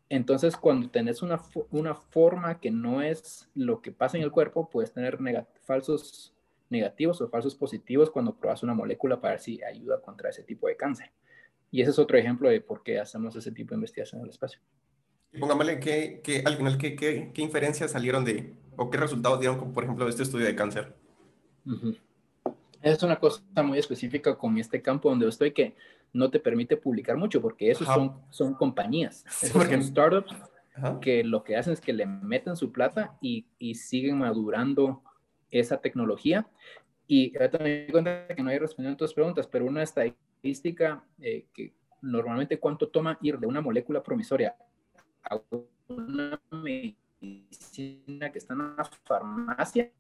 Entonces, cuando tenés una, una forma que no es lo que pasa en el cuerpo, puedes tener falsos negativos o falsos positivos cuando probas una molécula para ver si ayuda contra ese tipo de cáncer. Y ese es otro ejemplo de por qué hacemos ese tipo de investigación en el espacio. Y pongámosle que, que, al final, ¿qué, qué, qué inferencias salieron de, o qué resultados dieron, por ejemplo, de este estudio de cáncer? Es una cosa muy específica con este campo donde estoy que no te permite publicar mucho, porque esos son, son compañías, son startups que lo que hacen es que le meten su plata y, y siguen madurando esa tecnología. Y ahorita me doy cuenta que no hay respondido a tus preguntas, pero una estadística estadística eh, que normalmente cuánto toma ir de una molécula promisoria a una medicina que está en la farmacia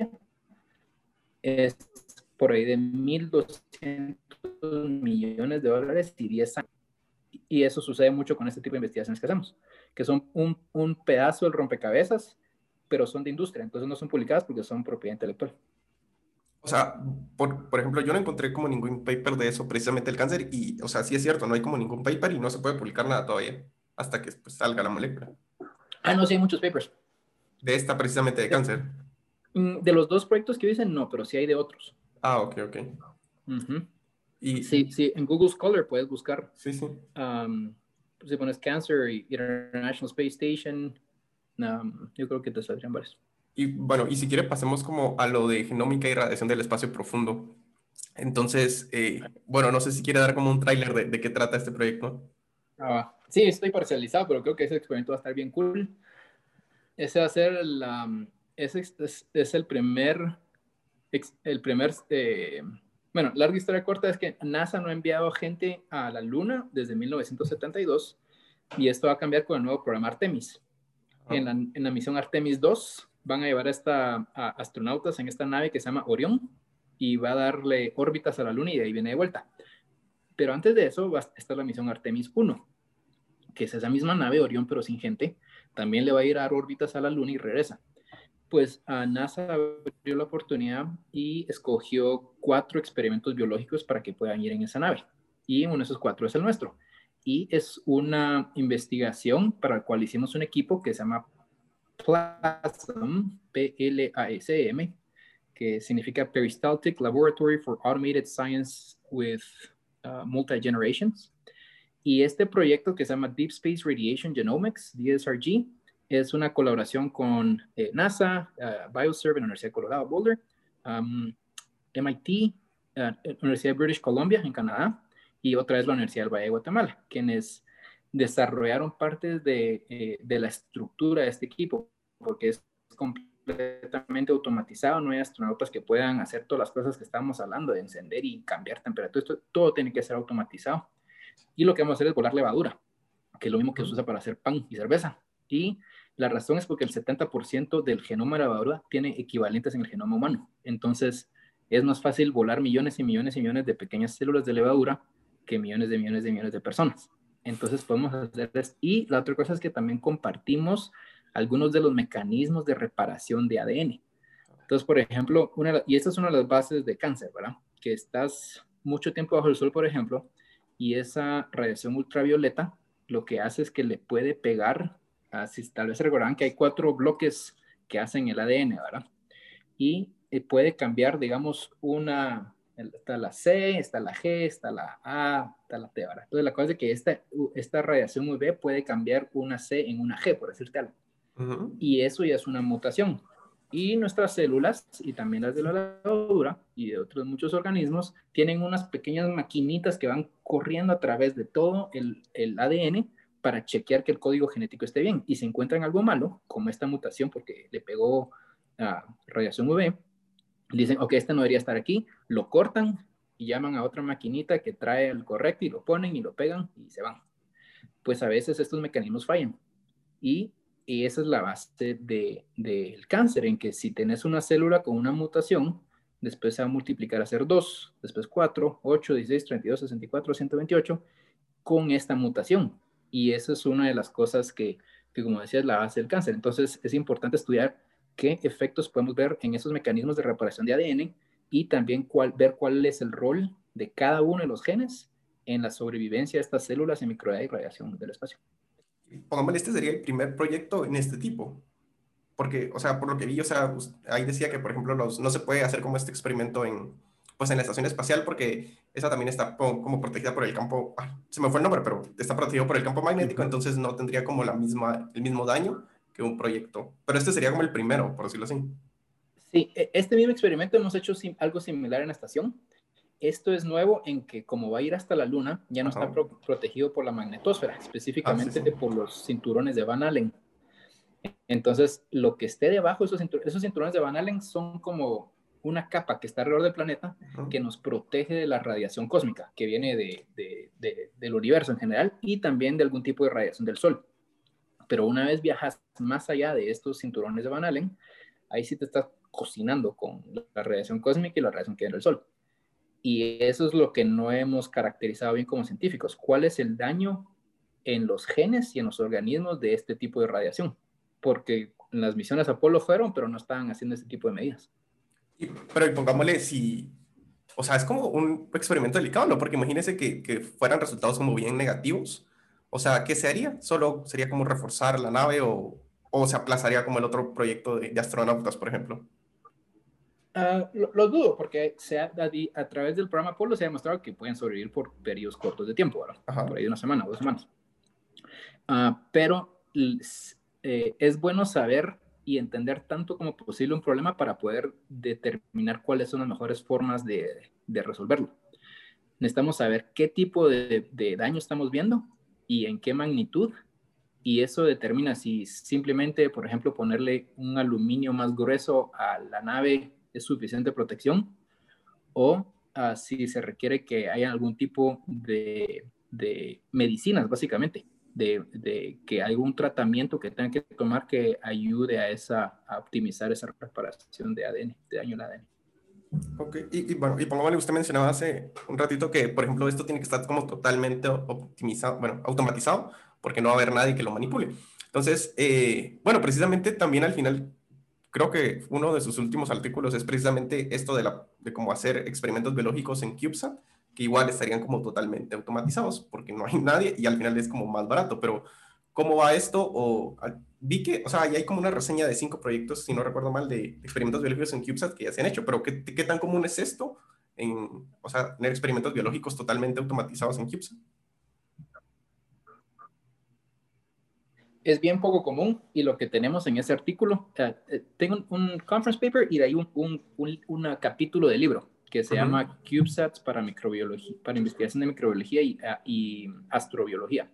es por ahí de 1.200 millones de dólares y 10 años. Y eso sucede mucho con este tipo de investigaciones que hacemos, que son un, un pedazo del rompecabezas, pero son de industria, entonces no son publicadas porque son propiedad intelectual. O sea, por, por, ejemplo, yo no encontré como ningún paper de eso, precisamente el cáncer, y, o sea, sí es cierto, no hay como ningún paper y no se puede publicar nada todavía, hasta que pues, salga la molécula. Ah, no, sí hay muchos papers. De esta precisamente de, cáncer. Mm, de los dos proyectos que dicen, no, pero sí hay de otros. Ah, ok, ok. y, sí, sí, en Google Scholar puedes buscar. Sí, sí. Um, si pones Cancer y International Space Station, um, yo creo que te saldrían varios. Y bueno, y si quiere pasemos como a lo de genómica y radiación del espacio profundo. Entonces, eh, bueno, no sé si quiere dar como un tráiler de, de, qué trata este proyecto. Ah, sí, estoy parcializado, pero creo que ese experimento va a estar bien cool. Ese va a ser la, ese es, es, el primer, el primer, eh, bueno, larga historia corta es que NASA no ha enviado gente a la Luna desde 1972 y esto va a cambiar con el nuevo programa Artemis. En, la, en la misión Artemis 2 van a llevar a, esta, astronautas en esta nave que se llama Orión y va a darle órbitas a la Luna y de ahí viene de vuelta. Pero antes de eso va a estar la misión Artemis 1, que es esa misma nave Orión pero sin gente. También le va a ir a dar órbitas a la Luna y regresa. Pues a NASA abrió la oportunidad y escogió cuatro experimentos biológicos para que puedan ir en esa nave. Y uno de esos cuatro es el nuestro. Y es una investigación para la cual hicimos un equipo que se llama PLASM, P-L-A-S-M, que significa Peristaltic Laboratory for Automated Science with uh, Multi-Generations. Y este proyecto que se llama Deep Space Radiation Genomics, DSRG, es una colaboración con eh, NASA, uh, Bioserve en la Universidad de Colorado Boulder, um, MIT, uh, Universidad de British Columbia en Canadá y otra vez la Universidad del Valle de Guatemala, quienes desarrollaron partes de, eh, de la estructura de este equipo, porque es completamente automatizado, no hay astronautas que puedan hacer todas las cosas que estamos hablando, de encender y cambiar temperatura, esto, todo tiene que ser automatizado. Y lo que vamos a hacer es volar levadura, que es lo mismo que se usa para hacer pan y cerveza. Y la razón es porque el 70% del genoma de levadura tiene equivalentes en el genoma humano. Entonces, es más fácil volar millones y millones y millones de pequeñas células de levadura que millones de millones de millones de personas. Entonces, podemos hacer esto. Y la otra cosa es que también compartimos algunos de los mecanismos de reparación de ADN. Entonces, por ejemplo, una, y esta es una de las bases de cáncer, ¿verdad? Que estás mucho tiempo bajo el sol, por ejemplo, y esa radiación ultravioleta lo que hace es que le puede pegar, así tal vez recordarán que hay cuatro bloques que hacen el ADN, ¿verdad? Y eh, puede cambiar, digamos, una, está la C, está la G, está la A, está la T, ¿verdad? Entonces la cosa es que esta, esta radiación UV puede cambiar una C en una G, por decirte algo. Y eso ya es una mutación. Y nuestras células, y también las de la levadura y de otros muchos organismos, tienen unas pequeñas maquinitas que van corriendo a través de todo el, el ADN para chequear que el código genético esté bien. Y si encuentran algo malo, como esta mutación porque le pegó a radiación UV, dicen, ok, este no debería estar aquí, lo cortan y llaman a otra maquinita que trae el correcto y lo ponen y lo pegan y se van. Pues a veces estos mecanismos fallan. Y y esa es la base del de, cáncer, en que si tenés una célula con una mutación, después se va a multiplicar a ser 2, después 4, 8, 16, 32, 64, 128, con esta mutación. Y esa es una de las cosas que, que, como decía, es la base del cáncer. Entonces es importante estudiar qué efectos podemos ver en esos mecanismos de reparación de ADN y también ver cuál es el rol de cada uno de los genes en la sobrevivencia de estas células en microondas y radiación del espacio pongámosle, este sería el primer proyecto en este tipo. Porque, o sea, por lo que vi, o sea, ahí decía que, por ejemplo, los, no se puede hacer como este experimento en, pues en la estación espacial porque esa también está como protegida por el campo, ah, se me fue el nombre, pero está protegido por el campo magnético, entonces no tendría como la misma, el mismo daño que un proyecto. Pero este sería como el primero, por decirlo así. Sí, e, este mismo experimento hemos hecho algo similar en la estación. Esto es nuevo en que como va a ir hasta la Luna, ya no está protegido por la magnetosfera, específicamente ah, por los cinturones de Van Allen. Entonces, lo que esté debajo de esos, esos cinturones de Van Allen son como una capa que está alrededor del planeta que nos protege de la radiación cósmica que viene de, del universo en general y también de algún tipo de radiación del Sol. Pero una vez viajas más allá de estos cinturones de Van Allen, ahí sí te estás cocinando con la radiación cósmica y la radiación que viene del Sol. Y eso es lo que no hemos caracterizado bien como científicos. ¿Cuál es el daño en los genes y en los organismos de este tipo de radiación? Porque las misiones Apolo fueron, pero no estaban haciendo este tipo de medidas. Pero pongámosle si, o sea, es como un experimento delicado, ¿no? Porque imagínense que, que, fueran resultados como bien negativos. O sea, ¿qué se haría? ¿Solo sería como reforzar la nave o, o se aplazaría como el otro proyecto de, de astronautas, por ejemplo? Uh, lo, dudo, porque se ha, a, través del programa Apolo se ha demostrado que pueden sobrevivir por periodos cortos de tiempo, ¿verdad? por ahí de una semana o dos semanas. Uh, pero eh, es bueno saber y entender tanto como posible un problema para poder determinar cuáles son las mejores formas de, de resolverlo. Necesitamos saber qué tipo de, daño estamos viendo y en qué magnitud y eso determina si simplemente, por ejemplo, ponerle un aluminio más grueso a la nave es suficiente protección o uh, si se requiere que haya algún tipo de, de medicinas, básicamente, de, de, que algún tratamiento que tengan que tomar que ayude a, esa, a optimizar esa reparación de ADN, de daño al ADN. Ok, y, y bueno, y pongámosle, usted mencionaba hace un ratito que, por ejemplo, esto tiene que estar como totalmente optimizado, bueno, automatizado, porque no va a haber nadie que lo manipule. Entonces, eh, bueno, precisamente también al final creo que uno de sus últimos artículos es precisamente esto de, la, de cómo hacer experimentos biológicos en CubeSat, que igual estarían como totalmente automatizados, porque no hay nadie y al final es como más barato, pero cómo va esto o vi que, o sea, ya hay como una reseña de cinco proyectos, si no recuerdo mal, de experimentos biológicos en CubeSat que ya se han hecho, pero ¿qué, qué tan común es esto? En, o sea, tener experimentos biológicos totalmente automatizados en CubeSat. Es bien poco común y lo que tenemos en ese artículo, uh, tengo un, conference paper y de ahí un, un, un, capítulo de libro que se llama CubeSats para microbiología, para investigación de microbiología y, uh, y astrobiología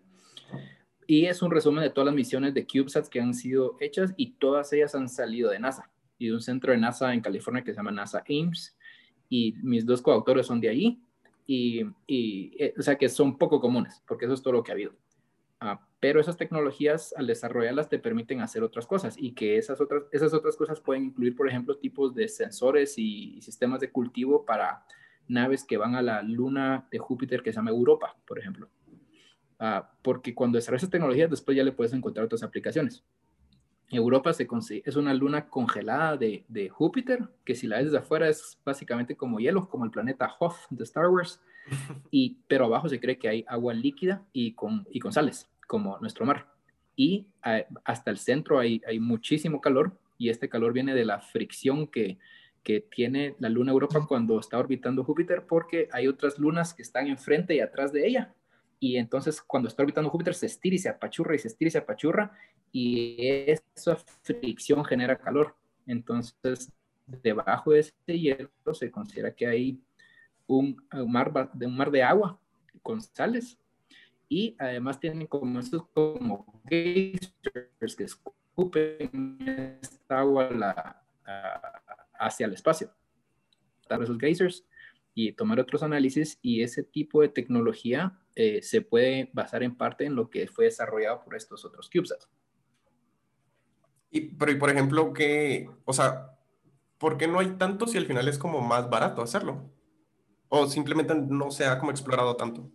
y es un resumen de todas las misiones de CubeSats que han sido hechas y todas ellas han salido de NASA y de un centro de NASA en California que se llama NASA Ames. Y mis dos coautores son de ahí. Y, y eh, o sea que son poco comunes, porque eso es todo lo que ha habido. Ah, pero esas tecnologías, al desarrollarlas, te permiten hacer otras cosas y que esas otras, esas otras cosas pueden incluir, por ejemplo, tipos de sensores y, y sistemas de cultivo para naves que van a la luna de Júpiter que se llama Europa, por ejemplo. Ah, porque cuando desarrollas tecnologías, después ya le puedes encontrar otras aplicaciones. Europa se es una luna congelada de, de, Júpiter, que si la ves desde afuera es básicamente como hielo, como el planeta Hoth de Star Wars, y, pero abajo se cree que hay agua líquida y con, y con sales, como nuestro mar. Y ah, hasta el centro hay, muchísimo calor, y este calor viene de la fricción que, tiene la luna Europa cuando está orbitando Júpiter, porque hay otras lunas que están enfrente y atrás de ella, y entonces cuando está orbitando Júpiter se estira y se apachurra y se estira y se apachurra y esa fricción genera calor. Entonces, debajo de ese hielo se considera que hay un, mar, un mar de agua con sales y además tienen como estos como geysers que escupen esta agua hacia el espacio. Esos geysers y tomar otros análisis y ese tipo de tecnología eh, se puede basar en parte en lo que fue desarrollado por estos otros CubeSats. Y, pero, y por ejemplo, que, o sea, ¿por qué no hay tanto si al final es como más barato hacerlo? ¿O simplemente no se ha como explorado tanto?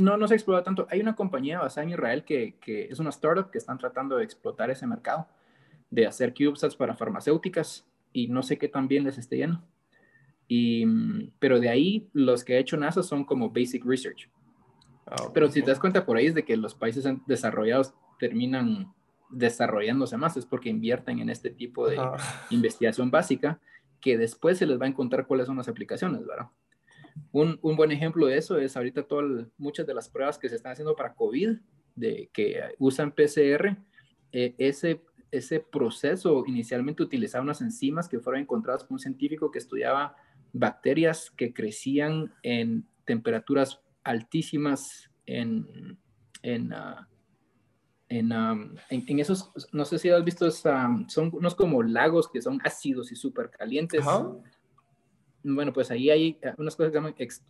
No, no se ha explorado tanto. Hay una compañía basada en Israel que, que es una startup que están tratando de explotar ese mercado, de hacer CubeSats para farmacéuticas y no sé qué tan bien les esté yendo. Y, pero de ahí los que ha hecho NASA son como basic research. Ah, pero si te das cuenta por ahí es de que los países desarrollados terminan desarrollándose más, es porque invierten en este tipo de investigación básica que después se les va a encontrar cuáles son las aplicaciones, ¿verdad? Un, un buen ejemplo de eso es ahorita todas muchas de las pruebas que se están haciendo para COVID, de que usan PCR, eh, ese, ese proceso inicialmente utilizaba unas enzimas que fueron encontradas por un científico que estudiaba bacterias que crecían en temperaturas altísimas en, en, ah, en, en, esos, no sé si has visto, um, son unos como lagos que son ácidos y súper calientes. Bueno, pues ahí hay ah, unas cosas que se llaman ex,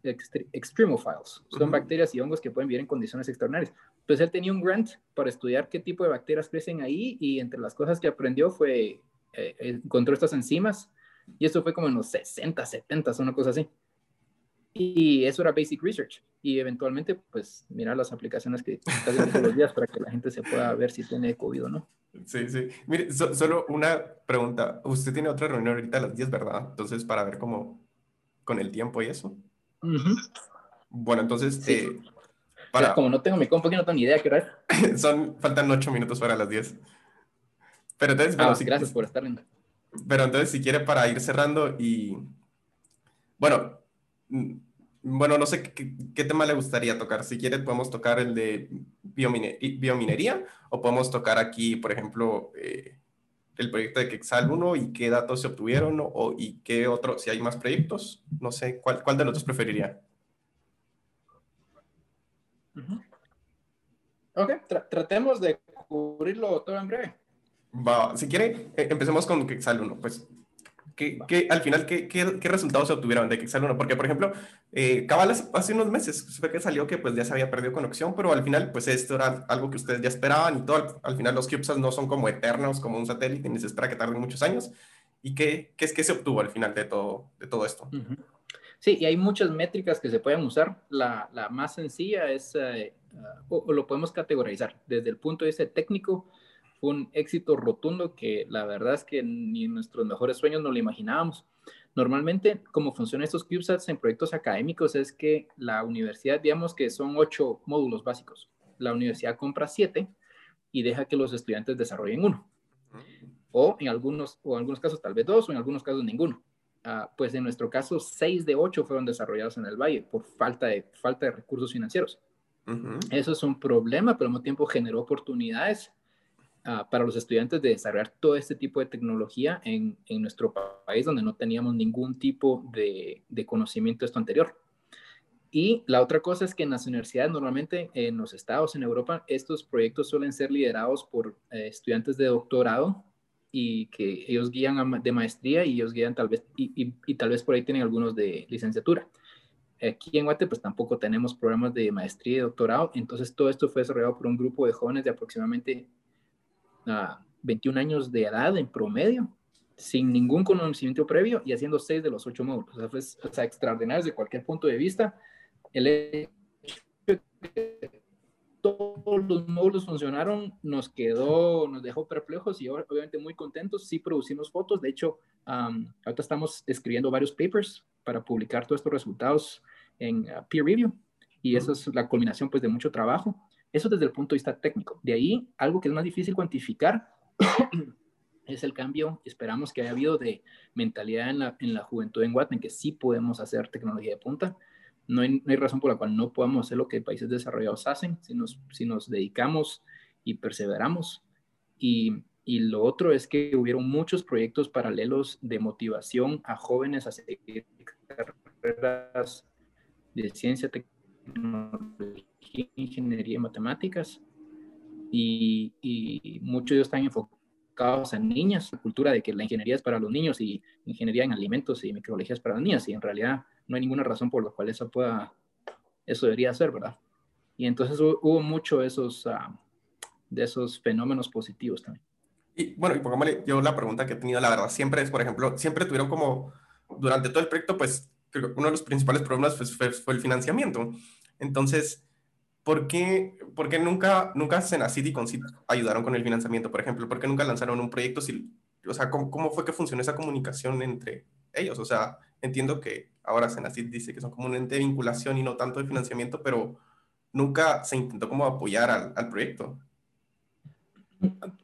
extremophiles. Son bacterias y hongos que pueden vivir en condiciones extraordinarias. Entonces él tenía un grant para estudiar qué tipo de bacterias crecen ahí y entre las cosas que aprendió fue, eh, encontró estas enzimas y eso fue como en los 60, 70, una cosa así. Y eso era basic research. Y eventualmente, pues, mirar las aplicaciones que están todos los días para que la gente se pueda ver si tiene COVID o no. Sí, sí. Mire, solo una pregunta. Usted tiene otra reunión ahorita a las 10, ¿verdad? Entonces, para ver cómo, con el tiempo y eso. Bueno, entonces, eh, para... como no tengo mi compu, no tengo ni idea qué hora es. Son, faltan 8 minutos para las 10. Pero entonces, ah, gracias por estar. Pero entonces, si quiere, para ir cerrando y... Bueno, bueno, no sé qué, tema le gustaría tocar. Si quiere, podemos tocar el de biominería o podemos tocar aquí, por ejemplo, eh, el proyecto de Quexal 1 y qué datos se obtuvieron o, y qué otro, si hay más proyectos. No sé, ¿cuál, cuál de los dos preferiría? Ok, tratemos de cubrirlo todo en breve. Va, si quiere, eh, empecemos con Quexal 1. Pues, ¿qué, al final, ¿qué, qué, resultados se obtuvieron de Quexal 1? Porque, por ejemplo, eh, Cabal hace unos meses fue que salió que pues ya se había perdido conexión, pero al final, pues esto era algo que ustedes ya esperaban y todo. Al, final, los CubeSats no son como eternos, como un satélite, ni se espera que tarden muchos años. ¿Y qué, qué es que se obtuvo al final de todo, de todo esto? Sí, y hay muchas métricas que se pueden usar. La, la más sencilla es, eh, o, lo podemos categorizar desde el punto de vista técnico, un éxito rotundo que la verdad es que ni en nuestros mejores sueños no lo imaginábamos. Normalmente, como funcionan estos CubeSats en proyectos académicos es que la universidad, digamos que son ocho módulos básicos. La universidad compra siete y deja que los estudiantes desarrollen uno. O en algunos, o en algunos casos tal vez dos, o en algunos casos ninguno. Ah, pues en nuestro caso, seis de ocho fueron desarrollados en el Valle por falta de, falta de recursos financieros. Eso es un problema, pero al mismo tiempo generó oportunidades ah, para los estudiantes de desarrollar todo este tipo de tecnología en, en nuestro país, donde no teníamos ningún tipo de, de conocimiento de esto anterior. Y la otra cosa es que en las universidades, normalmente en los estados, en Europa, estos proyectos suelen ser liderados por eh, estudiantes de doctorado y que ellos guían de maestría y ellos guían tal vez, y, y, tal vez por ahí tienen algunos de licenciatura. Aquí en Guate, pues tampoco tenemos programas de maestría y doctorado, entonces todo esto fue desarrollado por un grupo de jóvenes de aproximadamente 21 ah, años de edad en promedio, sin ningún conocimiento previo y haciendo seis de los ocho módulos. O sea, fue o sea, extraordinario desde cualquier punto de vista el hecho de que todos los módulos funcionaron nos quedó, nos dejó perplejos y obviamente muy contentos. Sí producimos fotos, de hecho, ahorita estamos escribiendo varios papers para publicar todos estos resultados en uh, peer review y eso es la culminación pues de mucho trabajo. Eso desde el punto de vista técnico. De ahí, algo que es más difícil cuantificar es el cambio, esperamos que haya habido de mentalidad en la, en la juventud en Guatemala, que sí podemos hacer tecnología de punta no hay, razón por la cual no podamos hacer lo que países desarrollados hacen si nos, si nos dedicamos y perseveramos. Y, y lo otro es que hubieron muchos proyectos paralelos de motivación a jóvenes a seguir carreras de ciencia, tecnología, ingeniería y matemáticas. Y, y muchos de ellos están enfocados en niñas, la cultura de que la ingeniería es para los niños y ingeniería en alimentos y microbiología es para las niñas. Y en realidad no hay ninguna razón por la cual eso pueda, eso debería ser, ¿verdad? Y entonces hubo, mucho esos, ah, de esos fenómenos positivos también. Y bueno, y pongámosle, yo la pregunta que he tenido, la verdad, siempre es, por ejemplo, siempre tuvieron como, durante todo el proyecto, pues, creo que uno de los principales problemas pues, fue, el financiamiento. Entonces, ¿por qué, por qué nunca, nunca Senacid y Concit ayudaron con el financiamiento, por ejemplo? ¿Por qué nunca lanzaron un proyecto? Si, o sea, ¿cómo, ¿cómo, fue que funcionó esa comunicación entre ellos? O sea, entiendo que ahora Senacid dice que son como un ente de vinculación y no tanto de financiamiento, pero nunca se intentó como apoyar al, proyecto.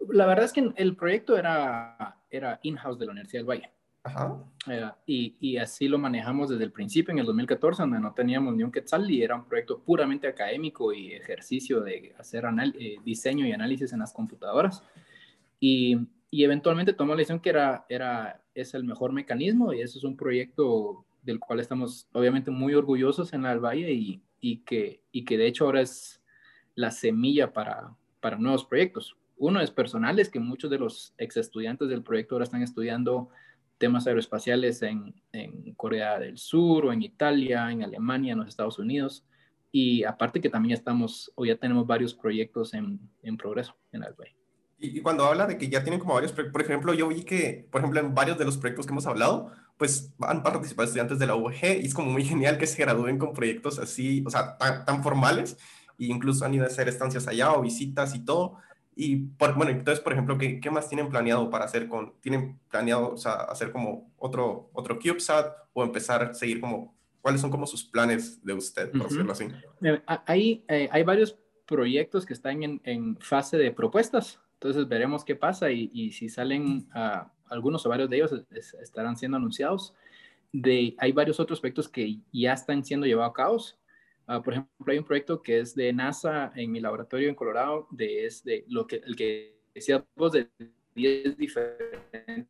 La verdad es que el proyecto era, era in-house de la Universidad del Valle. Ajá. Eh, y, y, así lo manejamos desde el principio, en el 2014, donde no teníamos ni un quetzal y era un proyecto puramente académico y ejercicio de hacer eh, diseño y análisis en las computadoras. Y, y eventualmente tomó la decisión que era, era, es el mejor mecanismo y eso es un proyecto del cual estamos obviamente muy orgullosos en la Valle y, y, que, y que de hecho ahora es la semilla para, para nuevos proyectos. Uno es personal, es que muchos de los ex estudiantes del proyecto ahora están estudiando temas aeroespaciales en, en, Corea del Sur o en Italia, en Alemania, en los Estados Unidos. Y aparte que también estamos, o ya tenemos varios proyectos en, en progreso en la Valle. Y, cuando habla de que ya tienen como varios, por ejemplo, yo vi que, por ejemplo, en varios de los proyectos que hemos hablado, pues han participado estudiantes de la UG y es como muy genial que se gradúen con proyectos así, o sea, tan, formales, e incluso han ido a hacer estancias allá o visitas y todo. Y por, bueno, entonces, por ejemplo, ¿qué, ¿qué, más tienen planeado para hacer con, tienen planeado, o sea, hacer como otro, otro CubeSat o empezar a seguir como, cuáles son como sus planes de usted, por decirlo así? Eh, hay, eh, hay varios proyectos que están en, en fase de propuestas entonces veremos qué pasa y, si salen uh, algunos o varios de ellos estarán siendo anunciados. De, hay varios otros proyectos que ya están siendo llevados a cabo. Uh, por ejemplo, hay un proyecto que es de NASA en mi laboratorio en Colorado, de, es de lo que, el que decíamos de 10 diferentes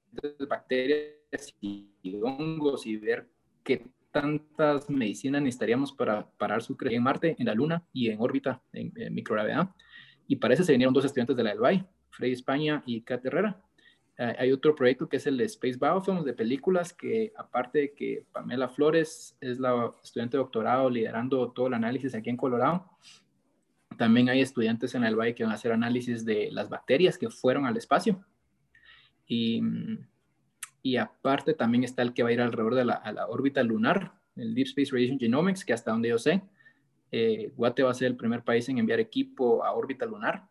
bacterias y hongos y ver qué tantas medicinas necesitaríamos para parar su crecimiento en Marte, en la Luna y en órbita en, microgravedad. Y para eso se vinieron dos estudiantes de la ELVAI, Freddy España y Kat Herrera. Eh, hay otro proyecto que es el Space Biofilms de películas, que aparte de que Pamela Flores es la estudiante de doctorado liderando todo el análisis aquí en Colorado, también hay estudiantes en el Valle que van a hacer análisis de las bacterias que fueron al espacio. Y, y aparte también está el que va a ir alrededor de la, la órbita lunar, el Deep Space Radiation Genomics, que hasta donde yo sé, eh, Guate va a ser el primer país en enviar equipo a órbita lunar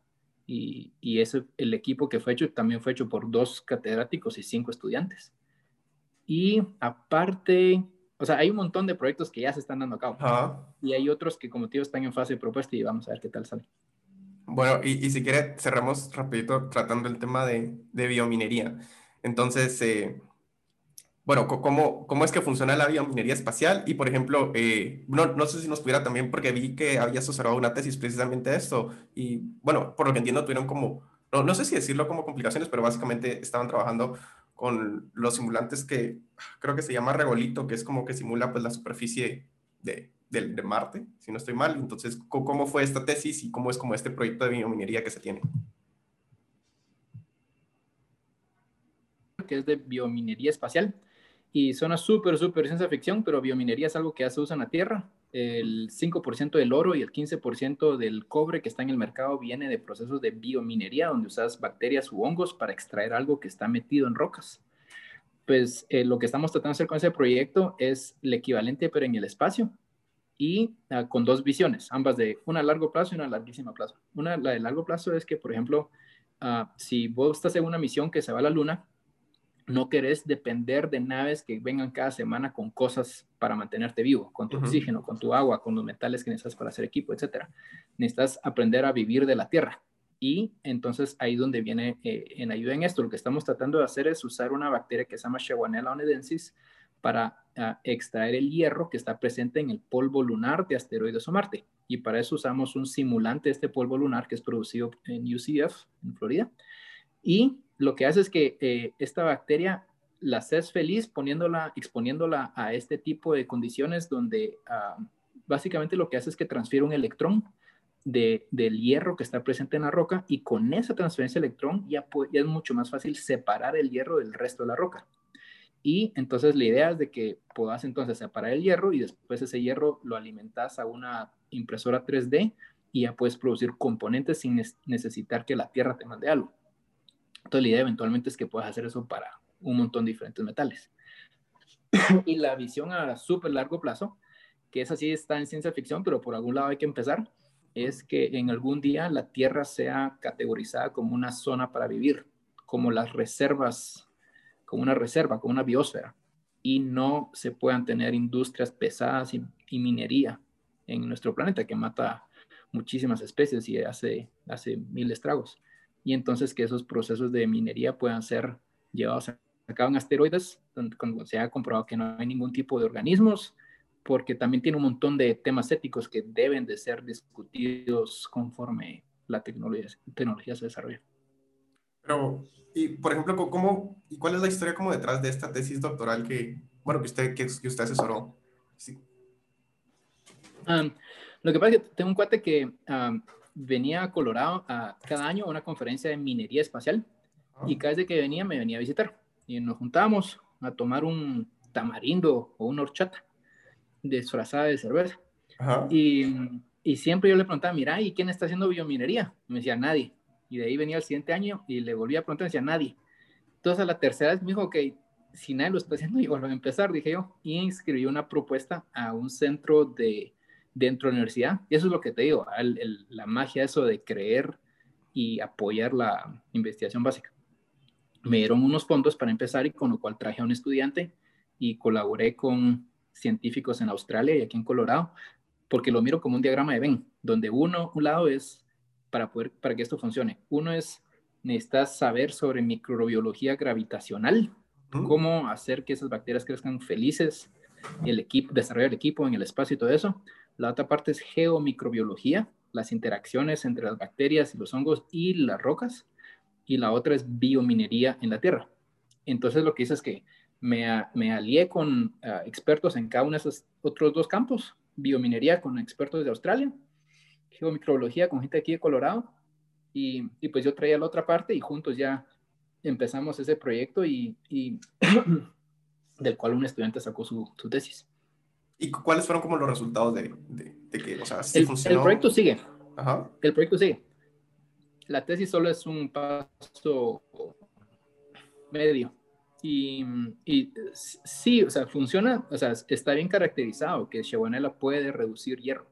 y, y ese, el equipo que fue hecho también fue hecho por dos catedráticos y cinco estudiantes. Y aparte, o sea, hay un montón de proyectos que ya se están dando a cabo. Y hay otros que, como te digo, están en fase de propuesta y vamos a ver qué tal sale. Bueno, y, si quiere, cerramos rapidito tratando el tema de, de biominería. Entonces, eh, bueno, ¿cómo, ¿cómo es que funciona la biominería espacial? Y, por ejemplo, eh, no, no, sé si nos pudiera también, porque vi que habías observado una tesis precisamente de esto, y, bueno, por lo que entiendo, tuvieron como, no, no sé si decirlo como complicaciones, pero básicamente estaban trabajando con los simulantes que creo que se llama regolito, que es como que simula pues la superficie de, de, de Marte, si no estoy mal. Entonces, ¿cómo fue esta tesis y cómo es como este proyecto de biominería que se tiene? que es de biominería espacial y suena súper, súper ciencia ficción, pero biominería es algo que ya se usa en la Tierra. El 5% del oro y el 15% del cobre que está en el mercado viene de procesos de biominería, donde usas bacterias u hongos para extraer algo que está metido en rocas. Pues eh, lo que estamos tratando de hacer con ese proyecto es el equivalente, pero en el espacio y ah, con dos visiones, ambas de una a largo plazo y una a larguísima plazo. Una, la de largo plazo es que, por ejemplo, uh, si vos estás en una misión que se va a la Luna, no querés depender de naves que vengan cada semana con cosas para mantenerte vivo, con tu oxígeno, con tu agua, con los metales que necesitas para hacer equipo, etc. Necesitas aprender a vivir de la tierra. Y entonces ahí donde viene eh, en ayuda en esto, lo que estamos tratando de hacer es usar una bacteria que se llama Shawanaella onedensis para ah, extraer el hierro que está presente en el polvo lunar de asteroides o Marte. Y para eso usamos un simulante de este polvo lunar que es producido en UCF, en Florida. Y lo que hace es que eh, esta bacteria la haces feliz poniéndola, exponiéndola a este tipo de condiciones donde ah, básicamente lo que hace es que transfiere un electrón de, del hierro que está presente en la roca y con esa transferencia de electrón ya, es mucho más fácil separar el hierro del resto de la roca. Y entonces la idea es de que puedas entonces separar el hierro y después ese hierro lo alimentas a una impresora 3D y ya puedes producir componentes sin necesitar que la Tierra te mande algo. Entonces la idea eventualmente es que puedas hacer eso para un montón de diferentes metales. y la visión a súper largo plazo, que es así, está en ciencia ficción, pero por algún lado hay que empezar, es que en algún día la Tierra sea categorizada como una zona para vivir, como las reservas, como una reserva, como una biosfera, y no se puedan tener industrias pesadas y, minería en nuestro planeta que mata muchísimas especies y hace, hace mil estragos y entonces que esos procesos de minería puedan ser llevados a cabo en asteroides, donde se ha comprobado que no hay ningún tipo de organismos, porque también tiene un montón de temas éticos que deben de ser discutidos conforme la tecnología, tecnología se desarrolla. Pero, y por ejemplo, ¿cómo, ¿y cuál es la historia como detrás de esta tesis doctoral que, bueno, que usted, que, usted asesoró? Sí. lo que pasa es que tengo un cuate que venía a Colorado a, cada año a una conferencia de minería espacial y ah. cada vez que venía me venía a visitar y nos juntábamos a tomar un tamarindo o una horchata disfrazada de cerveza. Y, y, siempre yo le preguntaba, mira, ¿y quién está haciendo biominería? me decía, nadie. Y de ahí venía el siguiente año y le volví a preguntar, me decía, nadie. Entonces a la tercera vez me dijo, que si nadie lo está haciendo, yo voy a empezar, dije yo, y inscribí una propuesta a un centro de dentro de la universidad. Y eso es lo que te digo, la magia eso de creer y apoyar la investigación básica. Me dieron unos fondos para empezar y con lo cual traje a un estudiante y colaboré con científicos en Australia y aquí en Colorado, porque lo miro como un diagrama de Venn, donde uno, un lado es para poder, para que esto funcione. Uno es, necesitas saber sobre microbiología gravitacional, cómo hacer que esas bacterias crezcan felices, el equipo, desarrollar el equipo en el espacio y todo eso. La otra parte es geomicrobiología, las interacciones entre las bacterias y los hongos y las rocas. Y la otra es biominería en la tierra. Entonces lo que hice es que me, me alié con ah, expertos en cada uno de esos otros dos campos. Biominería con expertos de Australia, geomicrobiología con gente aquí de Colorado. Y, y pues yo traía la otra parte y juntos ya empezamos ese proyecto y, y del cual un estudiante sacó su, su tesis. ¿Y cuáles fueron como los resultados de, de, que, o sea, el, El proyecto sigue. Ajá. El proyecto sigue. La tesis solo es un paso medio. Y, y, sí, o sea, funciona, o sea, está bien caracterizado que Shawanaella puede reducir hierro.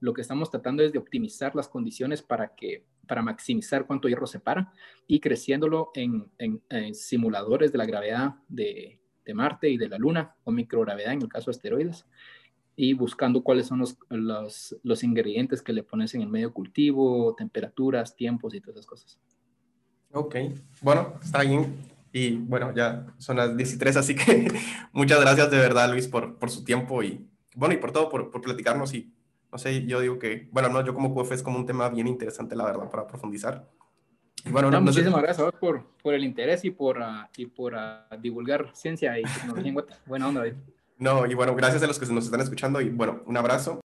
Lo que estamos tratando es de optimizar las condiciones para que para maximizar cuánto hierro se para y creciéndolo en, en, en simuladores de la gravedad de, de Marte y de la Luna, o microgravedad en el caso de asteroides. y buscando cuáles son los, los, los, ingredientes que le pones en el medio cultivo, temperaturas, tiempos y todas esas cosas. Ok, bueno, está bien. Y bueno, ya son las 13, así que muchas gracias de verdad, Luis, por, por su tiempo y bueno, y por todo, por, por platicarnos. Y no sé, yo digo que, bueno, no, yo como QF es como un tema bien interesante, la verdad, para profundizar. Bueno, no, muchísimas gracias por, por el interés y por, uh, y por uh, divulgar ciencia y tecnología en Buena onda, David. No, y bueno, gracias a los que nos están escuchando y bueno, un abrazo.